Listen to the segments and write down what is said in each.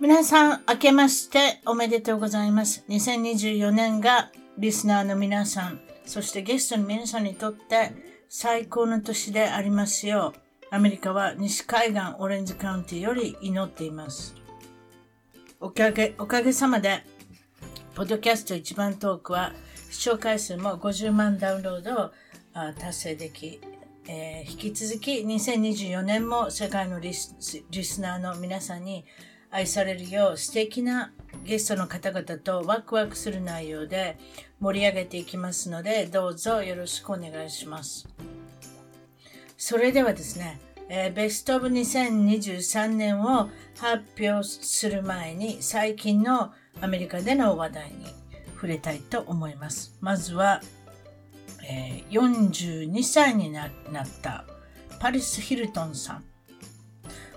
皆さん、明けましておめでとうございます。2024年がリスナーの皆さん、そしてゲストの皆さんにとって最高の年でありますよう、アメリカは西海岸オレンジカウンティより祈っています。おかげ、おかげさまで、ポッドキャスト一番トークは視聴回数も50万ダウンロードを達成でき、えー、引き続き2024年も世界のリスリスナーの皆さんに愛されるよう素敵なゲストの方々とワクワクする内容で盛り上げていきますので、どうぞよろしくお願いします。それではですね、えー、ベストオブ2023年を発表する前に最近のアメリカでの話題に触れたいと思います。まずは、えー、42歳になったパリス・ヒルトンさん。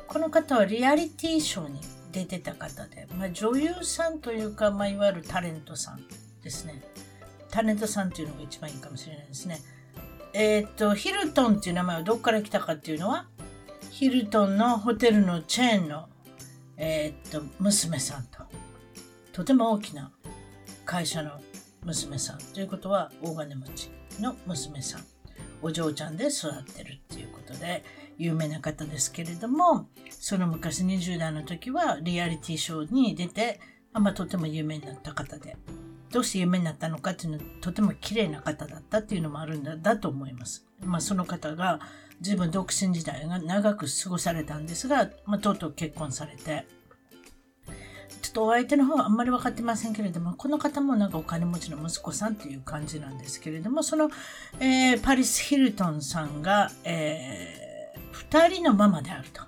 この方はリアリティショーに出てた方で、まあ、女優さんというか、まあ、いわゆるタレントさんですね。タレントさんっていうのが一番いいかもしれないですね。えっ、と、ヒルトンっていう名前はどこから来たかっていうのは、ヒルトンのホテルのチェーンの、えっ、と、娘さんと、とても大きな会社の娘さんということは、大金持ちの娘さん。お嬢ちゃんで育ってるっていうことで、有名な方ですけれども、その昔20代の時はリアリティショーに出て、ま、とても有名になった方で、どうして有名になったのかっていうのはとても綺麗な方だったっていうのもあるんだだと思います。まあ、その方が自分独身時代が長く過ごされたんですが、まあ、とうとう結婚されて、ちょっとお相手の方はあんまり分かってませんけれども、この方もなんかお金持ちの息子さんという感じなんですけれども、その、えー、パリス・ヒルトンさんが、えー二人のママであると。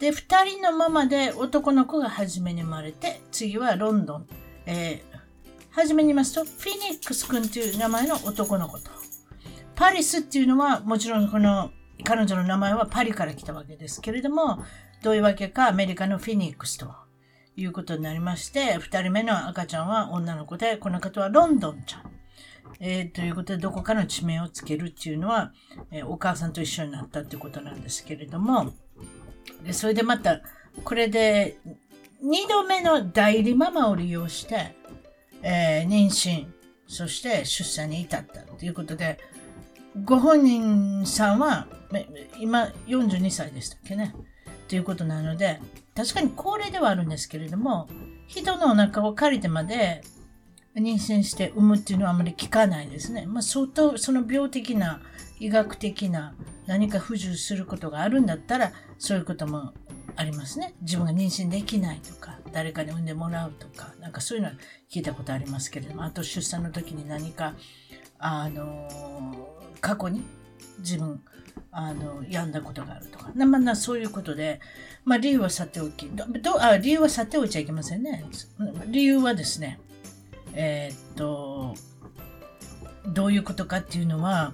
で、二人のママで男の子が初めに生まれて、次はロンドン。えー、初めに言いますと、フィニックス君という名前の男の子と。パリスっていうのは、もちろんこの彼女の名前はパリから来たわけですけれども、どういうわけかアメリカのフィニックスということになりまして、二人目の赤ちゃんは女の子で、この方はロンドンちゃん。えー、ということで、どこかの地名をつけるっていうのは、えー、お母さんと一緒になったってことなんですけれども、でそれでまた、これで、二度目の代理ママを利用して、えー、妊娠、そして出産に至ったということで、ご本人さんは、今42歳でしたっけね？ということなので、確かに高齢ではあるんですけれども、人のお腹を借りてまで妊娠して産むっていうのはあまり聞かないですね。まあ、相当その病的な、医学的な何か不自由することがあるんだったら、そういうこともありますね。自分が妊娠できないとか、誰かに産んでもらうとか、なんかそういうのは聞いたことありますけれども、あと出産の時に何か、あの、過去に自分、あの、病んだことがあるとか。まあ、そういうことで、まあ、理由はさておき、どあ理由はさておいちゃいけませんね。理由はですね、えー、っと、どういうことかっていうのは、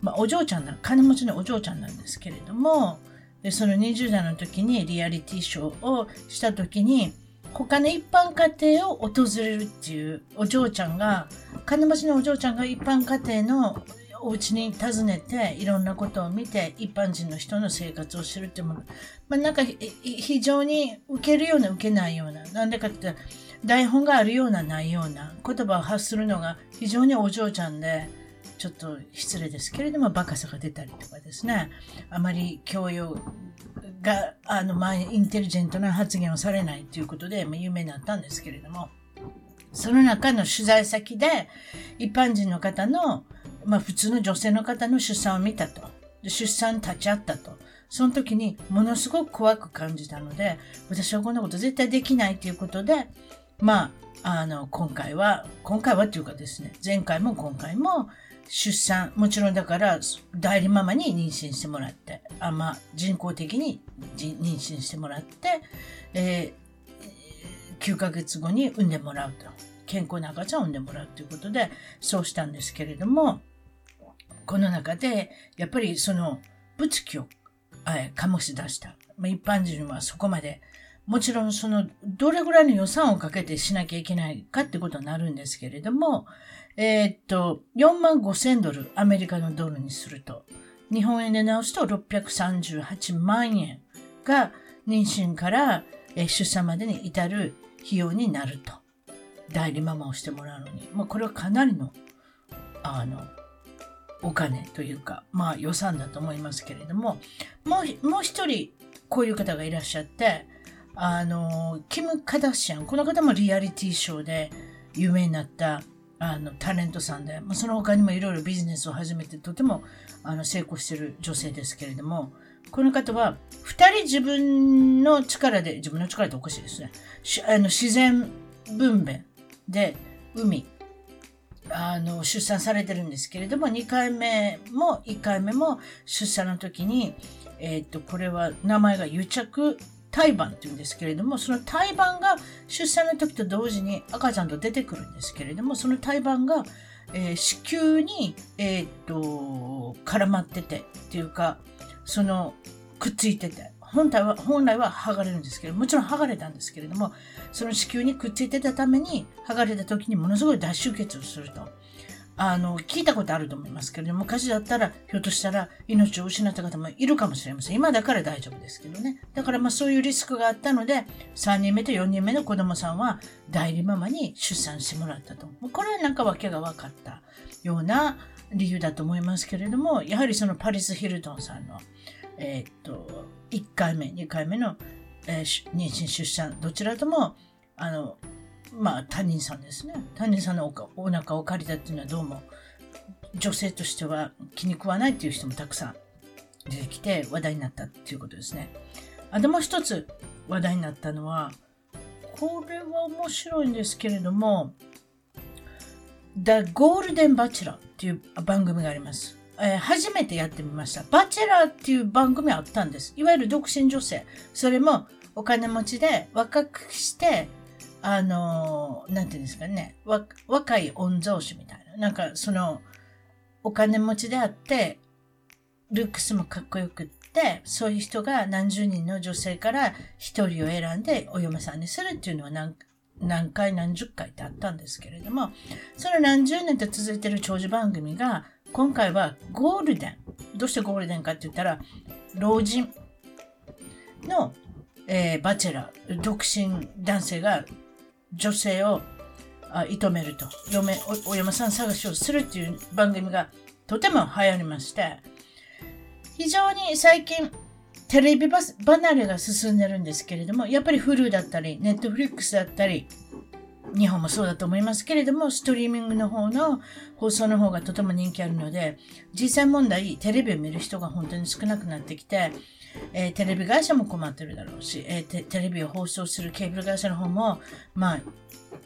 まあ、お嬢ちゃんな、金持ちのお嬢ちゃんなんですけれども、でその20代の時にリアリティショーをした時に、他の一般家庭を訪れるっていうお嬢ちゃんが、金持ちのお嬢ちゃんが一般家庭のお家に訪ねていろんなことを見て一般人の人の生活を知るっていうもの。まあなんか非常に受けるような受けないような。なんでかって台本があるようなないような言葉を発するのが非常にお嬢ちゃんで、ちょっと失礼ですけれども、バカさが出たりとかですね、あまり教養が、あの、まあ、インテリジェントな発言をされないということで、まあ、有名になったんですけれども、その中の取材先で、一般人の方の、まあ普通の女性の方の出産を見たと。出産立ち会ったと。その時にものすごく怖く感じたので、私はこんなこと絶対できないということで、まあ、あの、今回は、今回はっていうかですね、前回も今回も出産、もちろんだから代理ママに妊娠してもらって、あまあ、人工的に妊娠してもらって、えー、9ヶ月後に産んでもらうと。健康な赤ちゃんを産んでもらうということで、そうしたんですけれども、この中で、やっぱりその、物議を醸し出した。まあ、一般人はそこまで、もちろんその、どれぐらいの予算をかけてしなきゃいけないかってことになるんですけれども、えー、っと、4万5千ドル、アメリカのドルにすると、日本円で直すと638万円が妊娠から出産までに至る費用になると。代理ママをしてもらうのに。まあ、これはかなりの、あの、お金というか、まあ予算だと思いますけれども、もう、もう一人、こういう方がいらっしゃって、あの、キム・カダシアン、この方もリアリティショーで有名になった、あの、タレントさんで、まあ、その他にもいろいろビジネスを始めてとても、あの、成功してる女性ですけれども、この方は、二人自分の力で、自分の力っておかしいですね。あの自然分娩で、海、あの、出産されてるんですけれども、2回目も1回目も出産の時に、えっ、と、これは名前が癒着胎盤っていうんですけれども、その胎盤が出産の時と同時に赤ちゃんと出てくるんですけれども、その胎盤が、えー、子宮に、えっ、と、絡まっててっていうか、その、くっついてて、本体は、本来は剥がれるんですけど、もちろん剥がれたんですけれども、その子宮にくっついてたために、剥がれた時にものすごい脱出血をすると。あの、聞いたことあると思いますけど、昔だったら、ひょっとしたら命を失った方もいるかもしれません。今だから大丈夫ですけどね。だからまあそういうリスクがあったので、3人目と4人目の子供さんは代理ママに出産してもらったと。これはなんか訳が分かったような理由だと思いますけれども、やはりそのパリス・ヒルトンさんの、えー、っと、1回目、2回目の、えー、妊娠出産、どちらとも、あの、まあ、他人さんですね。他人さんのおお腹を借りたっていうのはどうも、女性としては気に食わないっていう人もたくさん出てきて話題になったっていうことですね。あともう一つ話題になったのは、これは面白いんですけれども、The Golden Bachelor っていう番組があります。えー、初めてやってみました。バチェラーっていう番組あったんです。いわゆる独身女性。それもお金持ちで若くして、あの、なんていうんですかね、若い御曹司みたいな。なんかその、お金持ちであって、ルックスもかっこよくって、そういう人が何十人の女性から一人を選んでお嫁さんにするっていうのは何何回何十回ってあったんですけれども、その何十年と続いてる長寿番組が、今回はゴールデン。どうしてゴールデンかって言ったら、老人の、えー、バチェラー、独身男性が女性をあ射止めると、嫁お、お嫁さん探しをするっていう番組がとても流行りまして、非常に最近テレビ離れが進んでるんですけれども、やっぱり Hulu だったり、Netflix だったり、日本もそうだと思いますけれども、ストリーミングの方の放送の方がとても人気あるので、実際問題、テレビを見る人が本当に少なくなってきて、えー、テレビ会社も困ってるだろうし、えー、テレビを放送するケーブル会社の方も、まあ、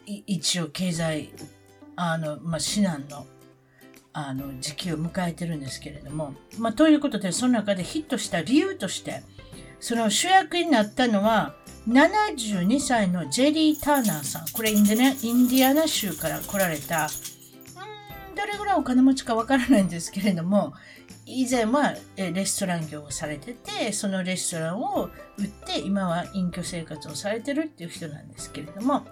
一応経済、あの、まあ、至難の、あの、時期を迎えてるんですけれども、まあ、ということで、その中でヒットした理由として、その主役になったのは、72歳のジェリー・ターナーさん。これインデインディアナ州から来られた、ん、どれぐらいお金持ちかわからないんですけれども、以前はレストラン業をされてて、そのレストランを売って今は隠居生活をされてるっていう人なんですけれども、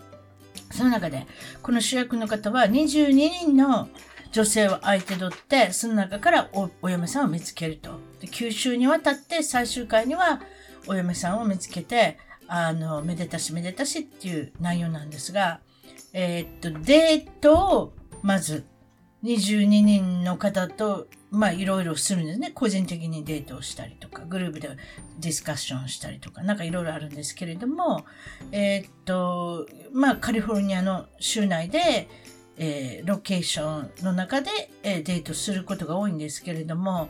その中で、この主役の方は22人の女性を相手取って、その中からお嫁さんを見つけると。で九州に渡って最終回にはお嫁さんを見つけて、あの、めでたしめでたしっていう内容なんですが、えー、っと、デートをまず22人の方と、まあいろいろするんですね。個人的にデートをしたりとか、グループでディスカッションしたりとか、なんかいろいろあるんですけれども、えー、っと、まあカリフォルニアの州内で、えー、ロケーションの中で、えー、デートすることが多いんですけれども、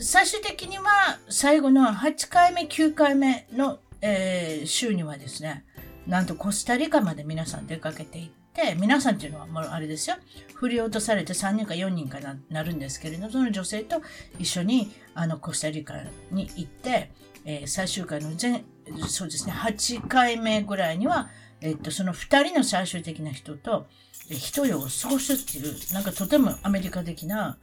最終的には最後の8回目、9回目の、えー、週にはですね、なんとコスタリカまで皆さん出かけていって、皆さんっていうのはもうあれですよ、振り落とされて3人か4人かななるんですけれど、その女性と一緒にあのコスタリカに行って、えー、最終回の前、そうですね、8回目ぐらいには、えっと、その2人の最終的な人と、一夜を過ごすっていう、なんかとてもアメリカ的な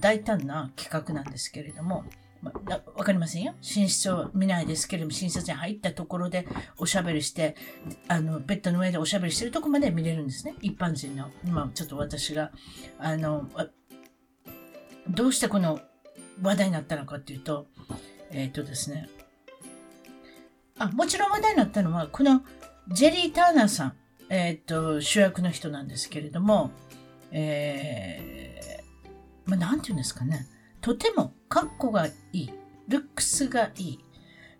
大胆な企画なんですけれども、わ、かりませんよ。寝室を見ないですけれども、寝室に入ったところでおしゃべりして、あの、ベッドの上でおしゃべりしてるとこまで見れるんですね。一般人の。まあ、ちょっと私が、あの、どうしてこの話題になったのかっていうと、えっ、ー、とですね。あ、もちろん話題になったのは、このジェリー・ターナーさん。えっ、と、主役の人なんですけれども、えー、まあ、なんて言うんですかね。とても格好がいい。ルックスがいい。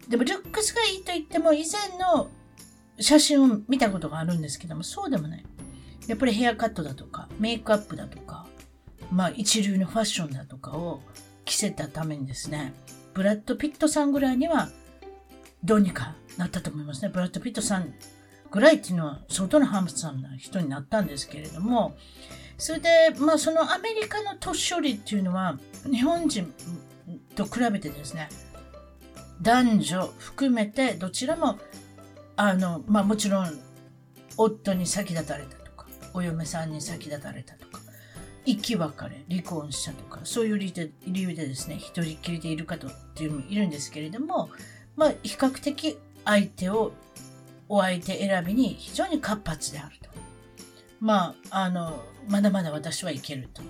でも、ルックスがいいと言っても、以前の写真を見たことがあるんですけども、そうでもない。やっぱりヘアカットだとか、メイクアップだとか、まあ、一流のファッションだとかを着せたためにですね、ブラッド・ピットさんぐらいには、どうにかなったと思いますね。ブラッド・ピットさんぐらいっていうのは相当なハムさんな人になったんですけれども、それで、まあそのアメリカの年寄りっていうのは日本人と比べてですね、男女含めてどちらも、あの、まあもちろん夫に先立たれたとか、お嫁さんに先立たれたとか、生き別れ、離婚したとか、そういう理由でですね、一人きりでいる方っていうのもいるんですけれども、まあ比較的相手をお相手選びに非常に活発であると。まあ、あの、まだまだ私はいけると。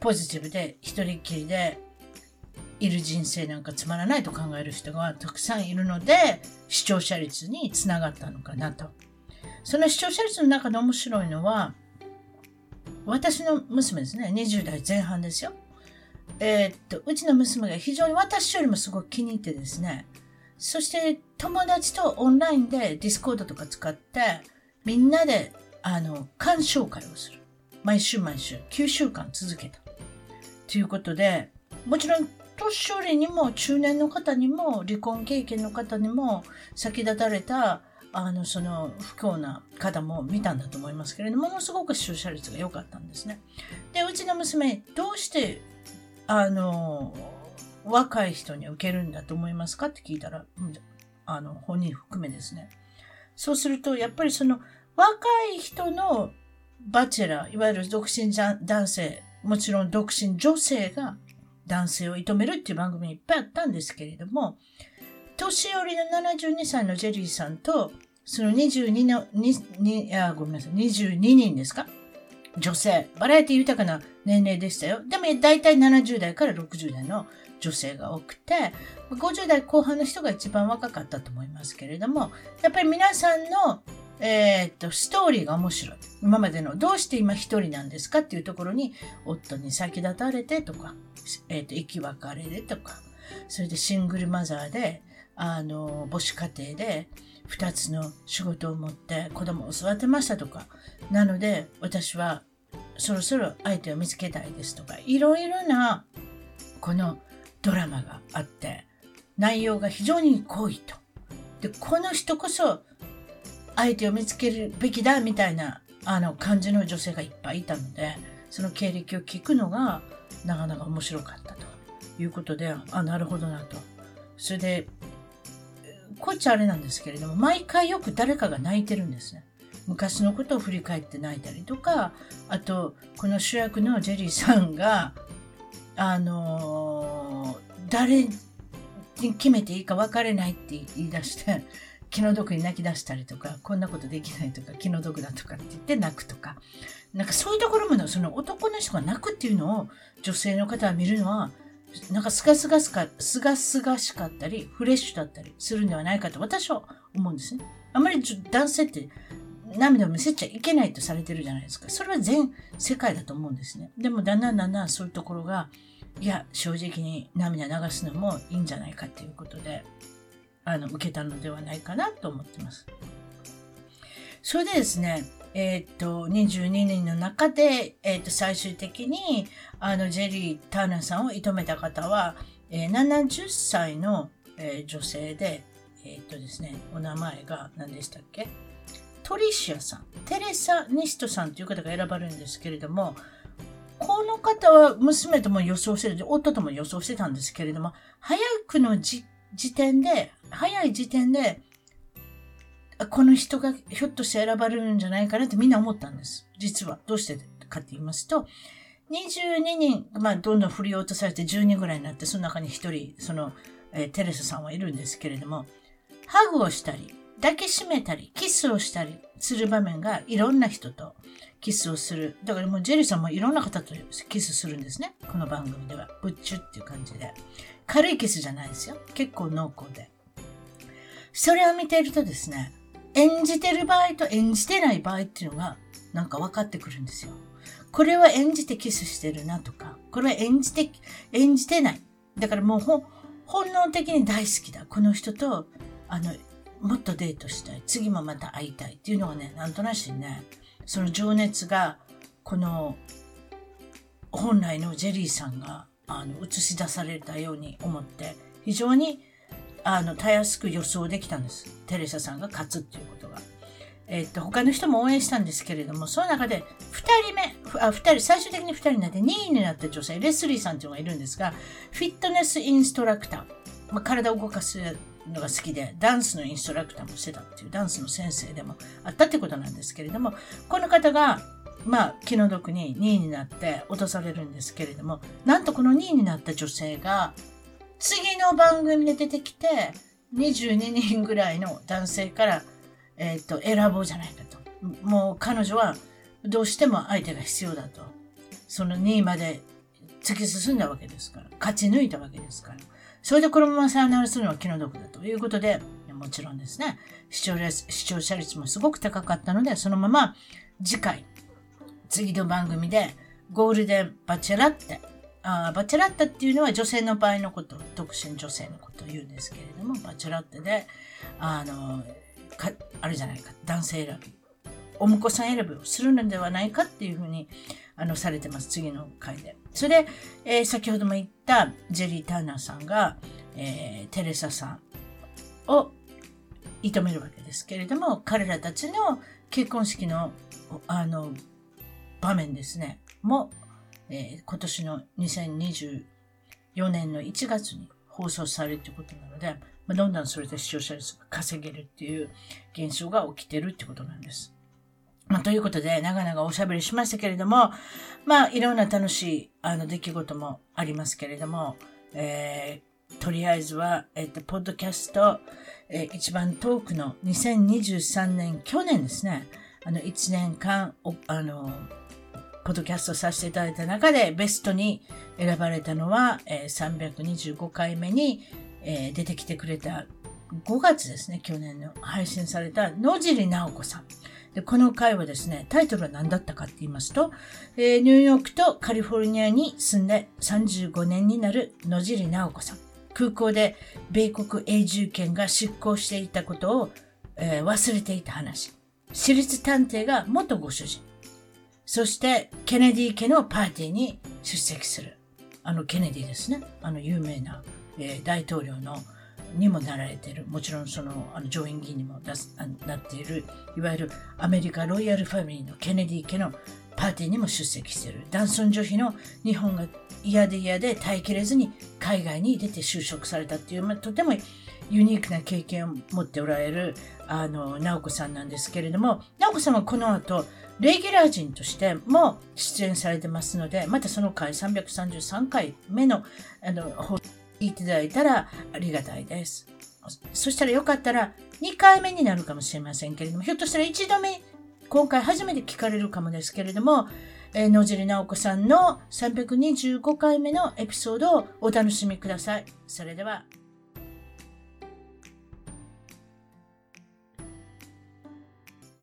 ポジティブで一人きりでいる人生なんかつまらないと考える人がたくさんいるので、視聴者率につながったのかなと。その視聴者率の中で面白いのは、私の娘ですね、20代前半ですよ。えー、っと、うちの娘が非常に私よりもすごく気に入ってですね、そして友達とオンラインでディスコードとか使って、みんなで、あの、鑑賞会をする。毎週毎週、9週間続けた。ということで、もちろん、年寄りにも、中年の方にも、離婚経験の方にも、先立たれた、あの、その、不幸な方も見たんだと思いますけれども、ものすごく視聴者率が良かったんですね。で、うちの娘、どうして、あの、若い人に受けるんだと思いますかって聞いたら、あの、本人含めですね。そうすると、やっぱりその、若い人のバチェラー、いわゆる独身男性、もちろん独身女性が男性を射止めるっていう番組いっぱいあったんですけれども、年寄りの72歳のジェリーさんと、その22の、に、あ、ごめんなさい、22人ですか？女性、バラエティ豊かな年齢でしたよ。でも大体70代から60代の女性が多くて、50代後半の人が一番若かったと思いますけれども、やっぱり皆さんの、えー、っと、ストーリーが面白い。今までの、どうして今一人なんですかっていうところに、夫に先立たれてとか、えー、っと、生き別れでとか、それでシングルマザーで、あの、母子家庭で、二つの仕事を持って子供を育てましたとか、なので、私はそろそろ相手を見つけたいですとか、いろいろな、このドラマがあって、内容が非常に濃いと。で、この人こそ相手を見つけるべきだみたいなあの感じの女性がいっぱいいたので、その経歴を聞くのがなかなか面白かったということで、あ、なるほどなと。それで、こっちあれなんですけれども、毎回よく誰かが泣いてるんですね。昔のことを振り返って泣いたりとか、あと、この主役のジェリーさんが、あのー、誰に決めていいか分からないって言い出して、気の毒に泣き出したりとか、こんなことできないとか、気の毒だとかって言って泣くとか、なんかそういうところもその男の人が泣くっていうのを女性の方は見るのは、なんかすがすがしか、すがすがしかったり、フレッシュだったりするんではないかと私は思うんですね。あまり男性って涙を見せちゃいけないとされてるじゃないですか。それは全世界だと思うんですね。でもだんだんだんだんそういうところが、いや、正直に涙流すのもいいんじゃないかっていうことで、あの、受けたのではないかなと思ってます。それでですね、えっ、と、22人の中で、えっ、と、最終的に、あの、ジェリー・ターナーさんを射止めた方は、えー、70歳の、えー、女性で、えっ、とですね、お名前が何でしたっけ？トリシアさん、テレサ・ニストさんという方が選ばれるんですけれども、この方は娘とも予想してる、夫とも予想してたんですけれども、早くの時点で、早い時点で、この人がひょっとして選ばれるんじゃないかなってみんな思ったんです。実は。どうしてかって言いますと、22人、まあ、どんどん振り落とされて10人ぐらいになって、その中に1人、その、えー、テレサさんはいるんですけれども、ハグをしたり、抱きしめたり、キスをしたりする場面がいろんな人とキスをする。だからもうジェリーさんもいろんな方とキスするんですね。この番組では。ブッチュっていう感じで。軽いキスじゃないですよ。結構濃厚で。それを見ているとですね、演じてる場合と演じてない場合っていうのがなんか分かってくるんですよ。これは演じてキスしてるなとか、これは演じて、演じてない。だからもう本能的に大好きだ。この人と、あの、もっとデートしたい。次もまた会いたいっていうのがね、なんとなしにね、その情熱が、この、本来のジェリーさんが、あの、映し出されたように思って、非常にあの、たやすく予想できたんです。テレサさんが勝つっていうことが。えっと、他の人も応援したんですけれども、その中で、二人目、あ、二人、最終的に二人になって2位になった女性、レスリーさんっていうのがいるんですが、フィットネスインストラクター。まあ、体を動かすのが好きで、ダンスのインストラクターもしてたっていう、ダンスの先生でもあったってことなんですけれども、この方が、まあ、気の毒に2位になって落とされるんですけれども、なんとこの2位になった女性が、次の番組で出てきて、22人ぐらいの男性から、え、ー、と、選ぼうじゃないかと。もう彼女はどうしても相手が必要だと。その2位まで突き進んだわけですから。勝ち抜いたわけですから。それでこのままさよならするのは気の毒だということで、もちろんですね、視聴視聴者率もすごく高かったので、そのまま次回、次の番組でゴールデンバチェラッテあバチェラッタっていうのは女性の場合のこと、独身女性のことを言うんですけれども、バチェラッタで、あの、かあれじゃないか、男性選び、お婿さん選びをするのではないかっていうふうに、あの、されてます。次の回で。それで、えー、先ほども言ったジェリー・ターナーさんが、えー、テレサさんを射止めるわけですけれども、彼らたちの結婚式の、あの、場面ですね、もえー、今年の2024年の1月に放送されるということなので、まあ、どんどんそれで視聴者率が稼げるっていう現象が起きてるってことなんです。まあ、ということで、長々おしゃべりしましたけれども、まあ、いろんな楽しい、あの、出来事もありますけれども、えー、とりあえずは、えっ、と、ポッドキャスト、えー、一番遠くの2023年、去年ですね、あの、1年間、あの、ポッドキャストさせていただいた中でベストに選ばれたのは、えー、325回目に、えー、出てきてくれた5月ですね、去年の配信された野尻直子さん。で、この回はですね、タイトルは何だったかって言いますと、えー、ニューヨークとカリフォルニアに住んで35年になる野尻直子さん。空港で米国永住権が執行していたことを、えー、忘れていた話。私立探偵が元ご主人。そして、ケネディ家のパーティーに出席する。あの、ケネディですね。あの、有名な、えー、大統領の、にもなられている。もちろん、その、あの上院議員にもなっている、いわゆるアメリカロイヤルファミリーのケネディ家のパーティーにも出席している。男尊女卑の日本が嫌で嫌で耐えきれずに海外に出て就職されたっていう、まあ、とてもユニークな経験を持っておられる、あの、直子さんなんですけれども、直子さんはこの後、レギュラー陣としても出演されてますので、またその回333回目の、あの、放送聞いていただいたらありがたいです。そしたらよかったら2回目になるかもしれませんけれども、ひょっとしたら1度目、今回初めて聞かれるかもですけれども、えー、野尻直子さんの325回目のエピソードをお楽しみください。それでは。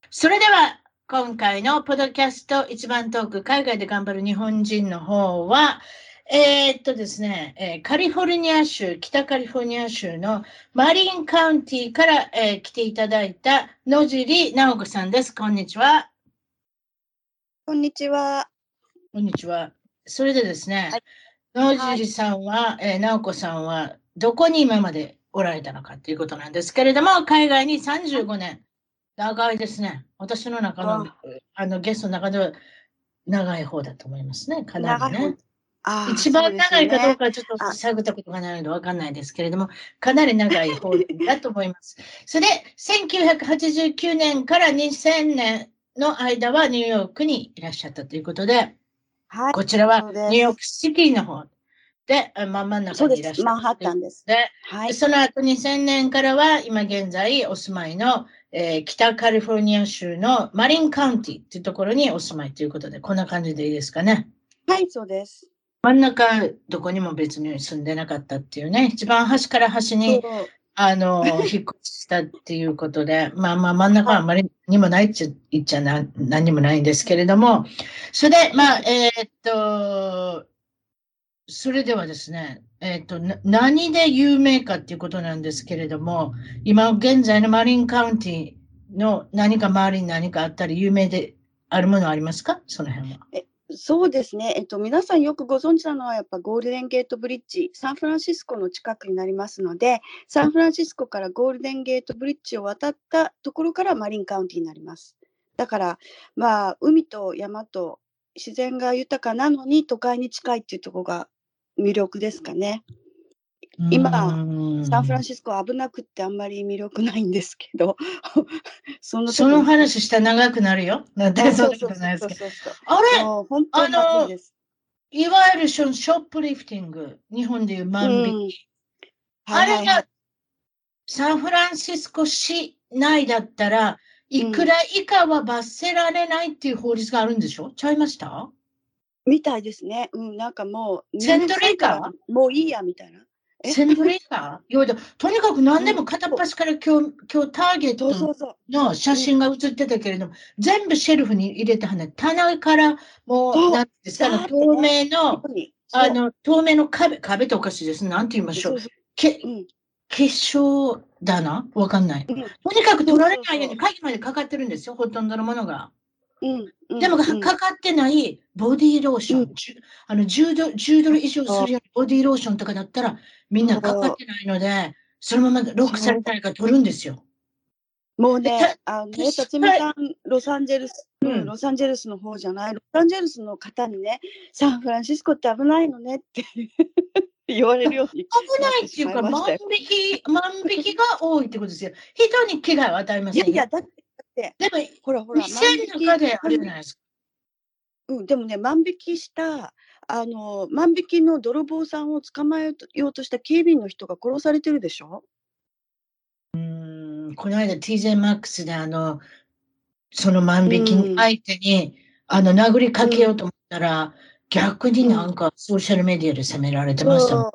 それでは、今回のポッドキャスト一番トーク、海外で頑張る日本人の方は、えー、っとですね、えー、カリフォルニア州、北カリフォルニア州のマリンカウンティから、えー、来ていただいた野尻直子さんです。こんにちは。こんにちは。こんにちは。それでですね、はい、野尻さんは、はい、えー、直子さんはどこに今までおられたのかということなんですけれども、海外に35年、長いですね。私の中のあのゲストの中では長い方だと思いますね。かなりね。一番長いかどうかちょっと探ったことがないので分かんないですけれども、かなり長い方だと思います。それで、1989年から2000年の間はニューヨークにいらっしゃったということで、はい、こちらはニューヨークシティの方で、ま真ん中にいらっしゃった。マンハッタンです。で、はい、その後2000年からは今現在お住まいの、えー、北カリフォルニア州のマリンカウンティっていうところにお住まいということで、こんな感じでいいですかね？はい、そうです。真ん中、どこにも別に住んでなかったっていうね、一番端から端に、あの、引っ越したっていうことで、まあまあ真ん中はあまりにもないっちゃ言っちゃな何にもないんですけれども、それで、まあ、えー、っと、それではですね、えっ、と、何で有名かっていうことなんですけれども、今現在のマリンカウンティの何か周りに何かあったり、有名であるものありますか？その辺は。そうですね、えっと、皆さんよくご存知なのは、やっぱゴールデンゲートブリッジ、サンフランシスコの近くになりますので、サンフランシスコからゴールデンゲートブリッジを渡ったところからマリンカウンティになります。だから、まあ、海と山と自然が豊かなのに都会に近いっていうところが魅力ですかね。今、サンフランシスコ危なくってあんまり魅力ないんですけど、そのその話したら長くなるよ。なんてそうじゃないですか。あれ？本当にあのいわゆるショップリフティング、日本でいう万引き。うん、あれがサンフランシスコ市内だったらいくら以下は罰せられないっていう法律があるんでしょ？ちゃいました？みたいですね。うん、なんかもう、セントレーカー？もういいやみたいな。セントレーカー？いやとにかく何でも片っ端から今日、今日ターゲットの写真が写ってたけれども、全部シェルフに入れてはね、棚からもう、なんですか、透明の、あの、透明の壁、壁とおかしいです。なんて言いましょう。け、結晶棚？わかんない。とにかく取られないように鍵までかかってるんですよ、ほとんどのものが。でも、かかってないボディーローション、あの 10, ド10ドル以上するようなボディーローションとかだったら、みんなかかってないので、そのままロックされたりから取るんですよ。もうね、あのね、辰巳さん、ロサンゼルス、うん、ロサンゼルスの方じゃない、ロサンゼルスの方にね、サンフランシスコって危ないのねって 言われるように。危ないっていうか、万引き、万引きが多いってことですよ。人に危害を与えませんいやいや、だって、でも、ほらほら、店の中であるじゃないですか。うん、でもね、万引きした、あの、万引きの泥棒さんを捕まえようとした警備員の人が殺されてるでしょ？うん、この間 TJ マックスであの、その万引き相手に、あの、殴りかけようと思ったら、逆になんかソーシャルメディアで責められてましたもん。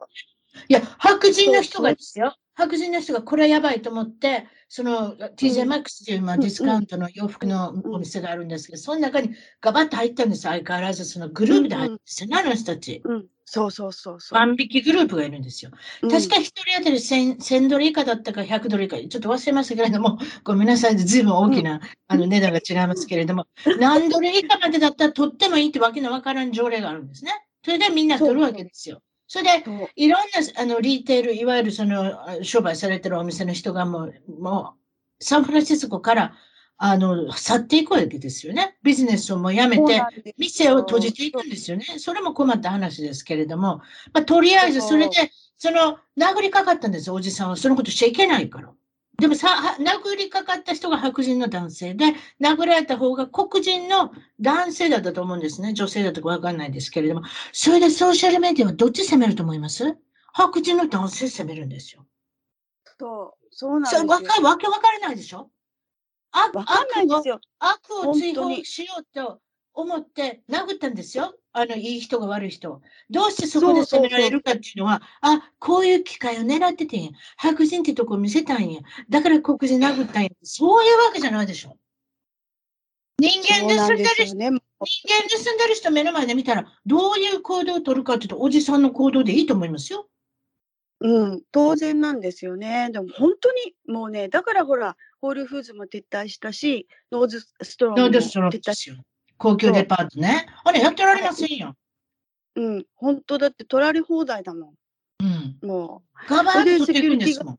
いや、白人の人がですよ。白人の人がこれはやばいと思って、その TJ マックスという、まあ、ディスカウントの洋服のお店があるんですけど、その中にガバッと入ったんです相変わらずそのグループで入ってるんですよね、あの人たち。うん、そうそうそうそう。万引きグループがいるんですよ。確か1人当たり 1000, 1000ドル以下だったか100ドル以下、ちょっと忘れましたけれども、ごめんなさい、ずいぶん大きな、あの値段が違いますけれども、何ドル以下までだったら取ってもいいってわけのわからん条例があるんですね。それでみんな取るわけですよ。それで、いろんな、あの、リーテール、いわゆるその、商売されてるお店の人がもう、もう、サンフランシスコから、あの、去っていくわけですよね。ビジネスをもうやめて、店を閉じていくんですよね。それも困った話ですけれども、まあ、とりあえずそれで、その、殴りかかったんですおじさんは。そのことしちゃいけないから。でもさ、殴りかかった人が白人の男性で、殴られた方が黒人の男性だったと思うんですね。女性だとかわかんないですけれども。それでソーシャルメディアはどっち責めると思います？白人の男性責めるんですよ。そう、そうなんですよ。わかわけわからないでしょ？悪わかんないですよ。悪を追放しようと思って殴ったんですよ。あの、いい人が悪い人。どうしてそこで責められるかっていうのは、あ、こういう機会を狙っててんや。白人ってとこ見せたんや。だから黒人殴ったんや。そういうわけじゃないでしょ。人間で住んでる人、ね。人間で住んでる人目の前で見たら、どういう行動を取るかっていうと、おじさんの行動でいいと思いますよ。うん、当然なんですよね。でも本当にもうね、だからほら、ホールフーズも撤退したし、ノードストロームも撤退し。高級デパートね。あれ、やってられませんよ。うん、本当だって取られ放題だもうん。ん。もガバーッと取っていくんですもん。う、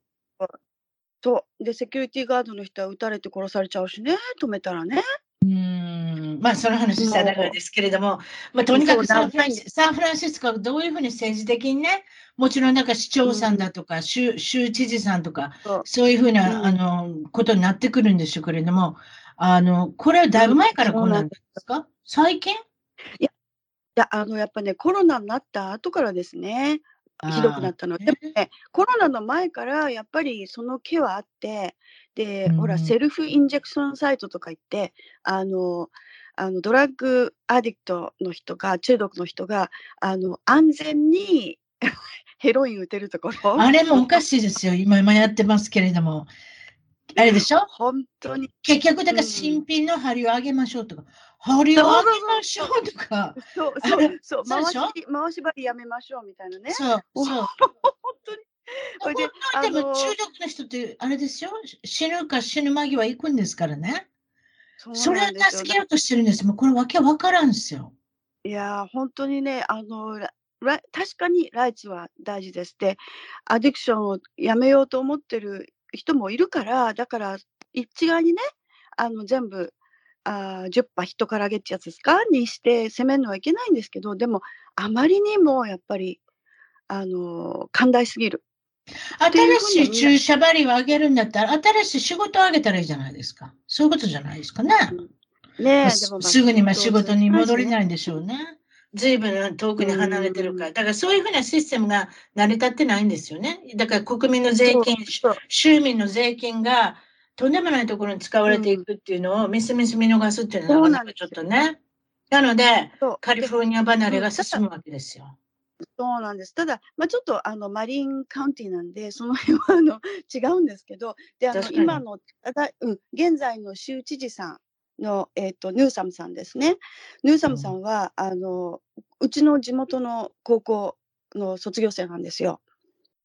そう。で、セキュリティガードの人は撃たれて殺されちゃうしね、止めたらね。うーんまあ、その話したらですけれども、まあ、とにかくサンフランシサンフランシスコがどういうふうに政治的にね、もちろんなんか市長さんだとか、州州知事さんとか、そうそういうふうな、うんあのことになってくるんでしょうけれども、あのこれはだいぶ前からこうなんですか？最近？いや、あの、やっぱね、コロナになった後からですね、ひどくなったの。でもね、コロナの前からやっぱりその気はあって、で、ほら、うん。セルフインジェクションサイトとか言って、あの、あのドラッグアディクトの人が、中毒の人が、あの、安全に ヘロイン打てるところ。あれもおかしいですよ、今今やってますけれども。あれでしょ？本当に。結局、だからうん新品の針を上げましょうとか、針を上げましょうとか、そうそう、そう、回し回し針やめましょうみたいなね。そう、そう。本当に。で、でも中毒の人って、あれですよ、死ぬか死ぬ間際行くんですからね。そうそれを助けようとしてるんです。もうこれわけわからんですよ。いやー、本当にね、あの、確かにライツは大事です。で、アディクションをやめようと思ってる人もいるから、だから一概にね、あの全部、あー10羽人からげってやつですか？にして責めるのはいけないんですけど、でも、あまりにもやっぱり、あの寛大すぎる。新しい注射針を上げるんだったら、新しい仕事を上げたらいいじゃないですか。そういうことじゃないですかね。まあねすぐにまあ仕事に戻れい。ないんでしょうね。ずいぶん遠くに離れてるから。うんだからそういうふうなシステムが成り立ってないんですよね。だから国民の税金、州民の税金がとんでもないところに使われていくっていうのをみすみす見逃すっていうのはなかなかちょっとね。なので、カリフォルニア離れが進むわけですよ。そうなんです。ただ、まあ、ちょっとあのマリンカウンティなんで、その辺はあの違うんですけど、であの今のうん、現在の州知事さんの、えー、とヌーサムさんですね。ヌーサムさんは、あのうちの地元の高校の卒業生なんですよ。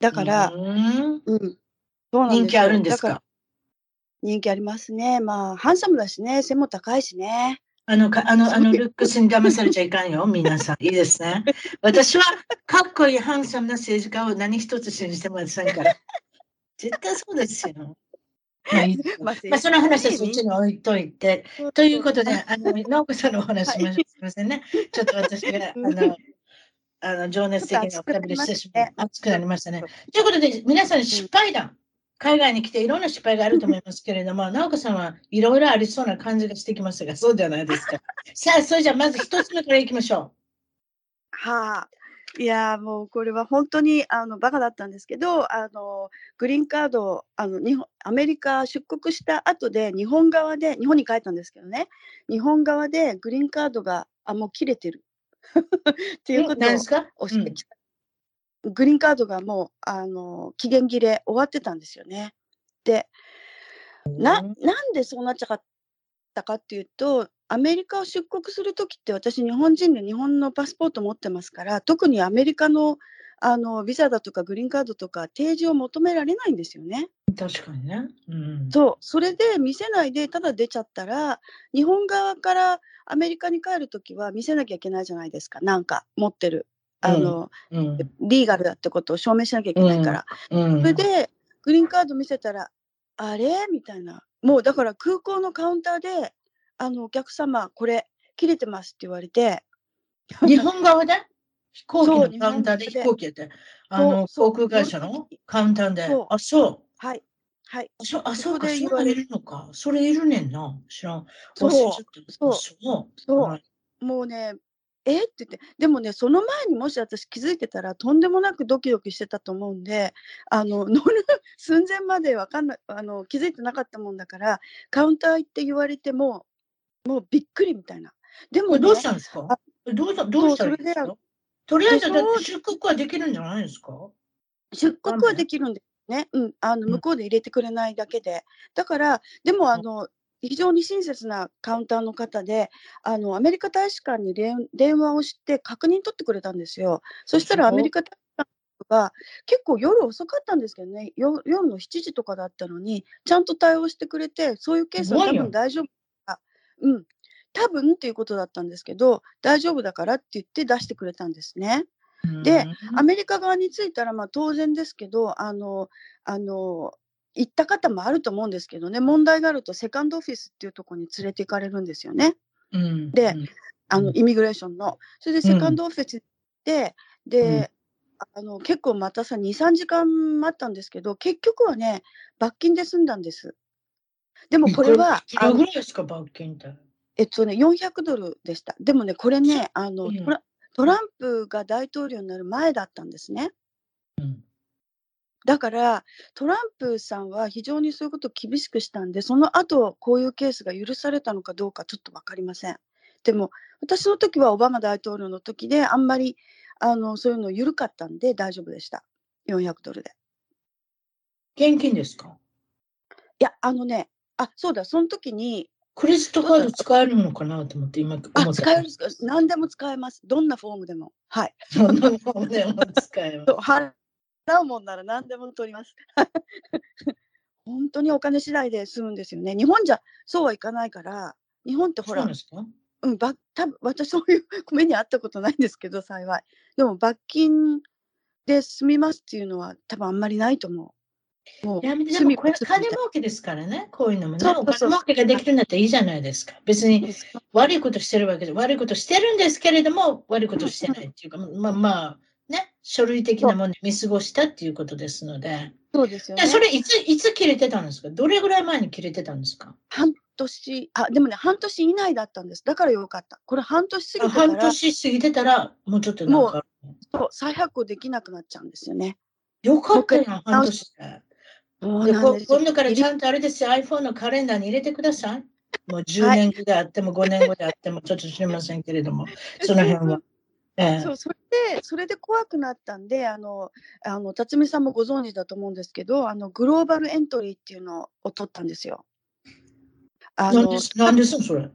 だから、うんうん、そうなん人気あるんですか？人気ありますね。まあ、ハンサムだしね、背も高いしね。あの、かあの、あの、ルックスに騙されちゃいかんよ、皆さん。いいですね。私は、かっこいいハンサムな政治家を何一つ信じてませんから。絶対そうですよ。まあ、いまあまあ、その話はそっちに置いといて。ということで、はあの、直子さんのお話しましょう。すみませんね。ちょっと私が、あの、あの、情熱的なおしゃべりしてしまって、熱くなりましたね。ということで、皆さん失敗談。海外に来ていろんな失敗があると思いますけれども、直子さんはいろいろありそうな感じがしてきましたが、そうではないですか。さあ、それじゃあまず一つ目からいきましょはあ。いやーもうこれは本当にあのバカだったんですけどあのグリーンカードをあの日本アメリカ出国した後で日本側で日本に帰ったんですけどね日本側でグリーンカードがあもう切れてる っていうう。こと何ですか？を教えてきた、グリーンカードがもうあの期限切れ終わってたんですよね。でななんでそうなっちゃったかっていうとアメリカを出国するときって私日本人で日本のパスポート持ってますから特にアメリカのあのビザだとかグリーンカードとか提示を求められないんですよね。確かにね。うん。そうそれで見せないでただ出ちゃったら日本側からアメリカに帰るときは見せなきゃいけないじゃないですかなんか持ってるあの、うん。リーガルだってことを証明しなきゃいけないから。うん。それでグリーンカード見せたらあれ？みたいなもうだから空港のカウンターであのお客様これ切れてますって言われて。日本側で？飛行機のカウンターで？飛行機やって、あの、航空会社の？カウンターで？あ、そう。はい。はい。あ、そう、あ、そうか、で言われそうかいるのか。それいるねんな。知らん。そう。そう。あそう。もうねえ？って言って。でもねその前にもし私気づいてたらとんでもなくドキドキしてたと思うんであの 乗る寸前までわかんないあの気づいてなかったもんだからカウンター行って言われてももうびっくりみたいなでも、ね、どうしたんですか？あどうしたどうしたんですか？とりあえず、でだって出国はできるんじゃないですか？出国はできるんですね。うん、あのうん向こうで入れてくれないだけで。だから、でもあの、非常に親切なカウンターの方で、あのアメリカ大使館に電電話をして確認取ってくれたんですよ。そしたらアメリカ大使館が結構夜遅かったんですけどね、よ夜の7時とかだったのに、ちゃんと対応してくれて、そういうケースは多分大丈夫だ。うん。多分っていうことだったんですけど、大丈夫だからって言って出してくれたんですね。でアメリカ側に着いたら、まあ、当然ですけどあのあの行った方もあると思うんですけどね問題があるとセカンドオフィスっていうところに連れて行かれるんですよねうんでうんうんあのイミグレーションの。それでうんセカンドオフィス行って、であの結構またさ23時間待ったんですけど結局はね罰金で済んだんです。でもこれはいくらぐらいですか、罰金って。えっとね400ドルでした。でもねこれねあの、うんトラトランプが大統領になる前だったんですね。うんだからトランプさんは非常にそういうことを厳しくしたんでその後こういうケースが許されたのかどうかちょっと分かりません。でも私の時はオバマ大統領の時であんまりあのそういうの緩かったんで大丈夫でした400ドルで。現金ですか？いやあのねあそうだその時にクレジットカード使えるのかなと思って今思った。あ使える何でも使えますどんなフォームでもはい そんなもんでも使えます。払うもんなら何でも取ります。本当にお金次第で済むんですよね。日本じゃそうはいかないから、日本ってほらうん、ば多分私そういう目にあったことないんですけど、幸い。でも罰金で済みますっていうのは多分あんまりないと思う。もういや、で罪もこれ罪金儲けですからね、こういうのもね。そうそうそうお金儲けができるんだったらいいじゃないですか。別に悪いことしてるわけで、悪いことしてるんですけれども、悪いことしてないっていうか、まあまあ、ね、書類的なもので見過ごしたっていうことですので。そうですよね。でそれいつ、いつ切れてたんですか？どれぐらい前に切れてたんですか？半年、あ、でもね、半年以内だったんです。だからよかった。これ半年過ぎてた半ら、年過ぎてたら、もうちょっとなんか、そう再発行できなくなっちゃうんですよね。よかったよ、もう一回半年で。今度からちゃんとあれですよ、iPhone のカレンダーに入れてください。もう10年後であっても5年後であってもちょっと知りませんけれども、その辺は。ええそうそれでそれで怖くなったんであのあの辰巳さんもご存知だと思うんですけどあのグローバルエントリーっていうのを取ったんですよ。あのなんですそれ。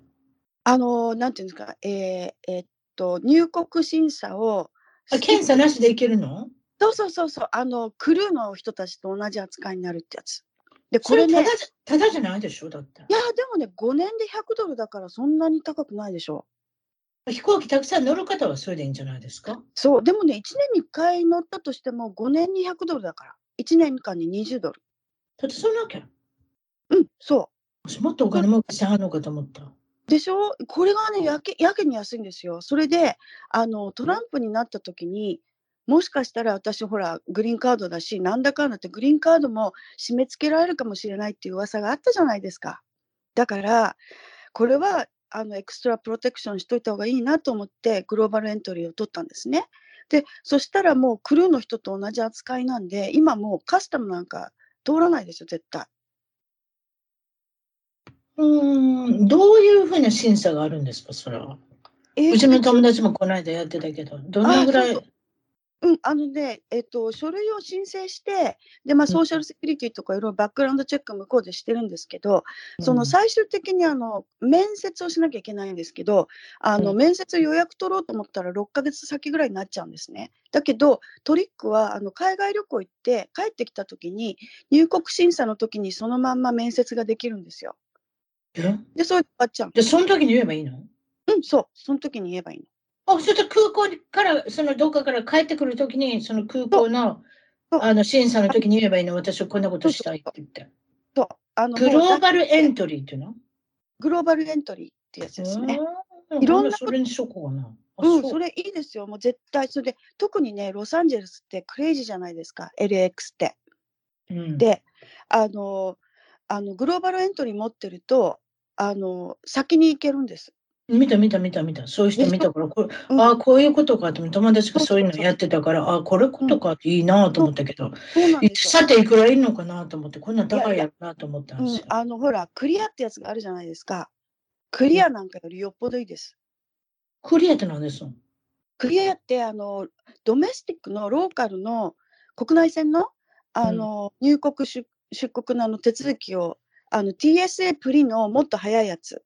あのなんていうんですかえーえっと入国審査をあ検査なしでいけるの？そうそうそうそうあのクルーの人たちと同じ扱いになるってやつ。でこそれれねただじゃただじゃないでしょだって。いやでもね5年で100ドルだからそんなに高くないでしょ飛行機たくさん乗る方はそれでいいんじゃないですか？そうでもね1年に1回乗ったとしても5年に100ドルだから1年間に20ドル。だってそんなわけ？うんそう私もっとお金儲けしてはんのかと思った。でしょ？これがねやけやけに安いんですよ。それであのトランプになった時にもしかしたら私ほらグリーンカードだしなんだかんだってグリーンカードも締め付けられるかもしれないっていう噂があったじゃないですか。だからこれはあのエクストラプロテクションしといた方がいいなと思ってグローバルエントリーを取ったんですね。でそしたらもうクルーの人と同じ扱いなんで今もうカスタムなんか通らないですよ絶対。うーん、どういうふうな審査があるんですかそれは。えーうちの友達もこの間やってたけど、どのぐらいううん、あのね、えっと、書類を申請して、で、まあ、うんソーシャルセキュリティとかいろいろバックグラウンドチェック向こうでしてるんですけど、そうんの最終的にあの面接をしなきゃいけないんですけど、あのうん面接予約取ろうと思ったら6ヶ月先ぐらいになっちゃうんですね。だけど、トリックはあの海外旅行行って帰ってきた時に、入国審査の時にそのまんま面接ができるんですよ。え？で、それで終わっちゃう。で、その時に言えばいいの？うん、そう、その時に言えばいいの。あ、それと空港から、そのどっかから帰ってくる時に、その空港のあの審査の時に言えばいいの私はこんなことしたいって言って。そうあのグローバルエントトリーっていうの？グローバルエントリーってやつですね。うんいろんなそれにしようかな。あうん、それいいですよ。もう絶対。それで、特にね、ロサンゼルスってクレイジーじゃないですか、LX って。うんで、あの、あのグローバルエントリー持ってると、あの、先に行けるんです。見た見た見た見た。そういう人見たから、これうんああ、こういうことかと思って友達がそういうのやってたから、ああ、これことかっていいなと思ったけど、そうなんですよ。さていくらいいのかなと思って、こんなん高いやろなと思ったんうんですよ。、あの、ほら、クリアってやつがあるじゃないですか。クリアなんかよりよっぽどいいです。クリアってなんです？のクリアって、あの、ドメスティックのローカルの国内線の、あの、入国出出国のあの手続きを、あの TSA プリのもっと早いやつ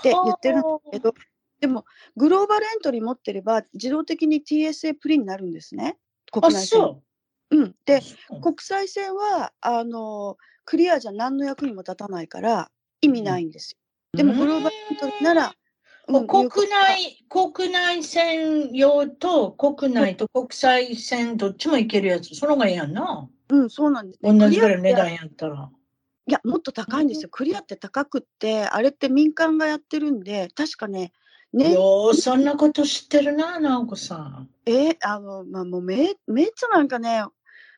って言ってるんですけど、でもグローバルエントリー持ってれば自動的に TSA プリになるんですね。あ、国内線。そう。うん。で、国際線はあのクリアじゃ何の役にも立たないから意味ないんですよ。でもグローバルエントリーなら、うん国内、国内線用と国内と国際線どっちも行けるやつ、その方がいいやんな。うん、そうなんです、同じぐらいの値段やったら。いや、もっと高いんですよ。クリアって高くって、あれって民間がやってるんで、確かね、ね、よう、そんなこと知ってるな、直子さん。えあの、まあ、もうめ、めっちゃなんかね、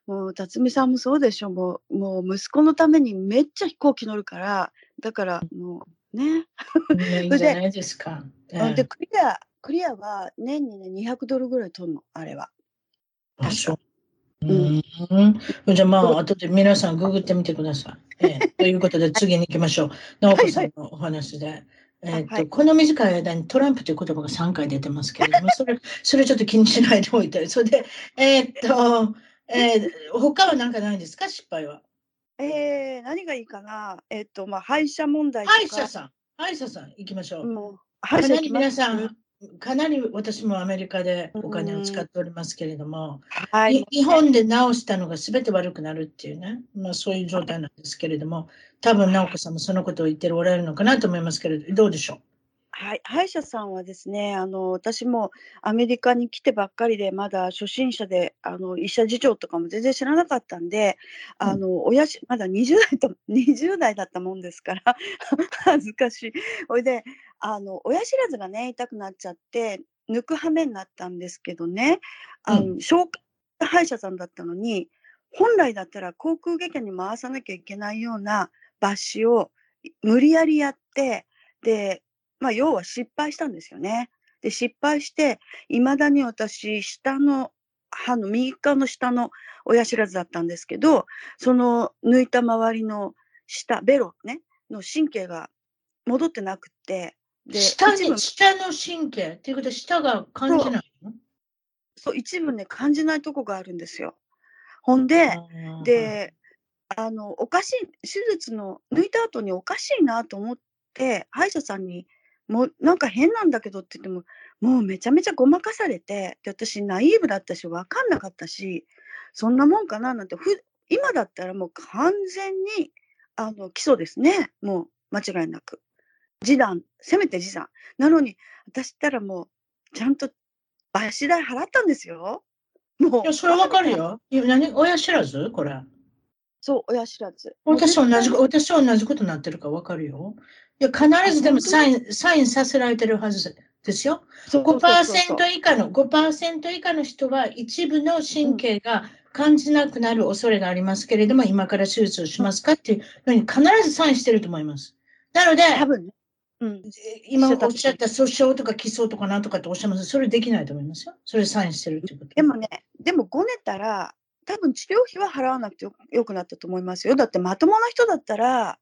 もう、辰巳さんもそうでしょ。もう、もう息子のためにめっちゃ飛行機乗るから、だからもう、ね。いいんじゃないですか。ええで、クリア、クリアは年にね、200ドルぐらい取るの、あれは。あ、そう。ううんん。じゃあまあ、後で皆さんググってみてください。ええということで次に行きましょう。直子さんのお話で。えっと、はいこの短い間にトランプという言葉が3回出てますけれども、それ、それちょっと気にしないでおいて。それで、えっと、えー、他は何かないんですか？失敗は。えー、何がいいかな？えっと、まあ、歯医者問題。歯医者さん。歯医者さん行きましょう。もう、歯医者皆さん、かなり私もアメリカでお金を使っておりますけれども、はいい。日本で直したのが全て悪くなるっていうね、まあ、そういう状態なんですけれども、多分直子さんもそのことを言っておられるのかなと思いますけれど、どうでしょはい、歯医者さんはですね、あの私もアメリカに来てばっかりで、まだ初心者で、あの医者事情とかも全然知らなかったんで、うんあの親しまだ20代と 20代だったもんですから、恥ずかしい。ほいで、あの親知らずがね、痛くなっちゃって、抜く羽目になったんですけどね、あの紹介歯医者さんだったのに、本来だったら航空外科に回さなきゃいけないような抜歯を無理やりやって、で、まあ、要は失敗したんですよね。で、失敗して、いまだに私、下の歯の右側の下の親知らずだったんですけど、その抜いた周りの下、ベロね、の神経が戻ってなくって、うで、下に、下の神経っていうことは下が感じないの？そう、一部ね、感じないとこがあるんですよ。ほんで、で、あの、おかしい、手術の抜いた後におかしいなと思って、歯医者さんに、もうなんか変なんだけどって言っても、もうめちゃめちゃごまかされて、で私ナイーブだったし、分かんなかったし、そんなもんかななんて、ふ今だったらもう完全に、あの、基礎ですね。もう間違いなく。示談、せめて示談。なのに、私ったらもう、ちゃんと抜歯代払ったんですよ。もう。いや、それわかる。よ。いや何親知らず？これ。そう、親知らず。私同じ、私と同じことになってるかわかるよ。いや、必ずでもサイン、サインさせられてるはずですよ。そうそうそうそう5%以下の、5%以下の人は一部の神経が感じなくなる恐れがありますけれども、今から手術をしますかっていうのに必ずサインしてると思います。なので、多分ね。うん。今おっしゃった訴訟とか起訴とかなんとかっておっしゃいますそれできないと思いますよ。それサインしてるってこと。でもね、でもごねたら、多分治療費は払わなくてよよくなったと思いますよ。だってまともな人だったら、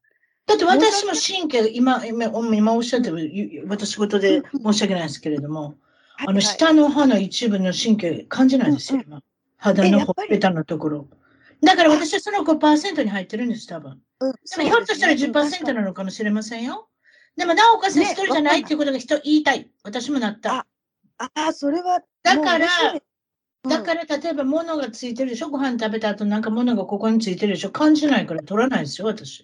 だって私も神経、今、今今おっしゃってる、ゆ私事で申し訳ないですけれども、あの、下の歯の一部の神経感じないですよ、うん今。肌のほっぺたのところ。だから私はその5%に入ってるんです、多分。うん、でもひょっとしたらそうですね10%なのかもしれませんよ。でも、なおかつね一人じゃないっていうことが人言いたい。私もなった。あああ、それは。だからだから、例えば物がついてるでしょ？ご飯食べた後なんか物がここについてるでしょ？感じないから取らないですよ、私。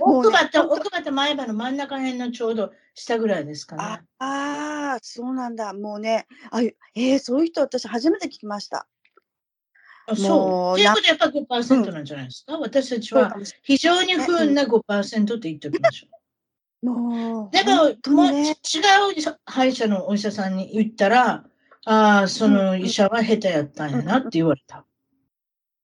奥歯と、奥歯と前歯の真ん中辺のちょうど下ぐらいですかあね。あー、そうなんだ。もうね、あえー、そういう人、私初めて聞きました。あそう？ということはやっぱ5%なんじゃないですか、私たちは非常に不運な5%って言っておきましょもう、う。でも、ね、ち違う歯医者のお医者さんに言ったら、ああ、その医者は下手やったんやなって言われた。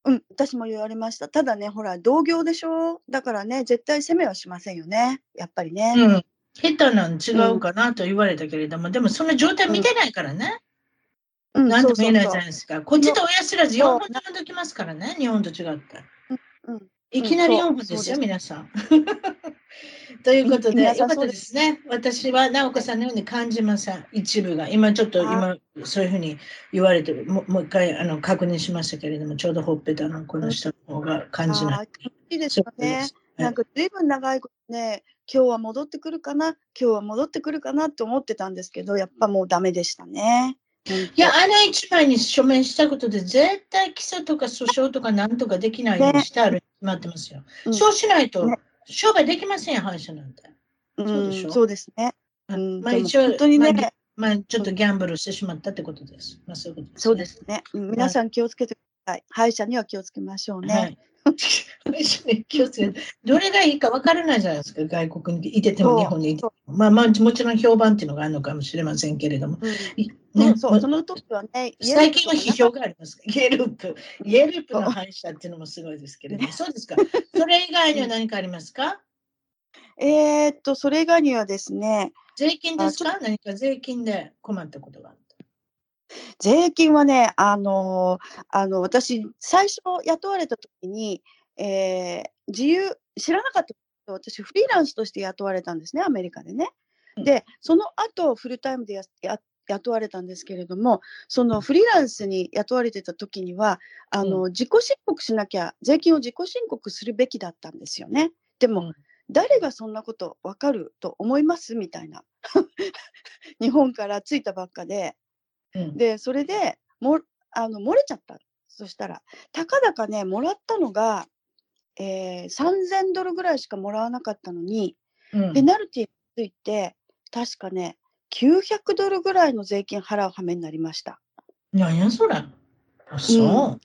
うん、私も言われました。ただね、ほら、同業でしょ？だからね、絶対責めはしませんよね。やっぱりね。うん。下手なん違うかなと言われたけれども、でもその状態見てないからね。うん、なんとも言えないじゃないですか。こっちと親知らず4そう本飛んできますからね、日本と違って。うんいきなり4そう本ですよ、皆さん。ということで、よかったですね。私は直子さんのように感じません。一部が。今ちょっと、今、そういうふうに言われてる。ももう一回あの確認しましたけれども、ちょうどほっぺたのこの下の方が感じない。いいですよね。なんか随分長いことね、今日は戻ってくるかな、今日は戻ってくるかなって思ってたんですけど、やっぱもうダメでしたね。いや、あの一枚に署名したことで、絶対起訴とか訴訟とかなんとかできないようにしてあるに決まってますよ。うんそうしないとね商売できませんよ、歯医者なんて。そうでしょ？うんそうですね。まあ一応、本当にねまあまあ、ちょっとギャンブルしてしまったってことです。まあ、そういうことです、ね。そうですね。うん皆さん気をつけてください。歯医者には気をつけましょうね。はい。一緒に気をつけてどれがいいかわからないじゃないですか、外国にいてても日本にいても。まあまあ、もちろん評判っていうのがあるのかもしれませんけれども。うんいそうその時はね、最近は批評ががあります。イエループ。イエループの歯医者っていうのもすごいですけれども。そうですか。それ以外には何かありますか？えーっと、それ以外にはですね、税金ですあか何か税金で困ったことがあった。税金はね、あのーあの、私、最初雇われた時に、えー自由、知らなかった私、フリーランスとして雇われたんですね、アメリカでね。うんで、その後、フルタイムでやや雇われたんですけれども、そのフリーランスに雇われてた時には、あの、自己申告しなきゃ、税金を自己申告するべきだったんですよね。でも、うん誰がそんなことわかると思います？みたいな。日本から着いたばっかで、うんで、それでもあの漏れちゃった。そしたら、たかだかね、もらったのが、えー3000ドルぐらいしかもらわなかったのに、うんペナルティについて、確かね、900ドルぐらいの税金払う羽目になりました。何やそれ。あそう。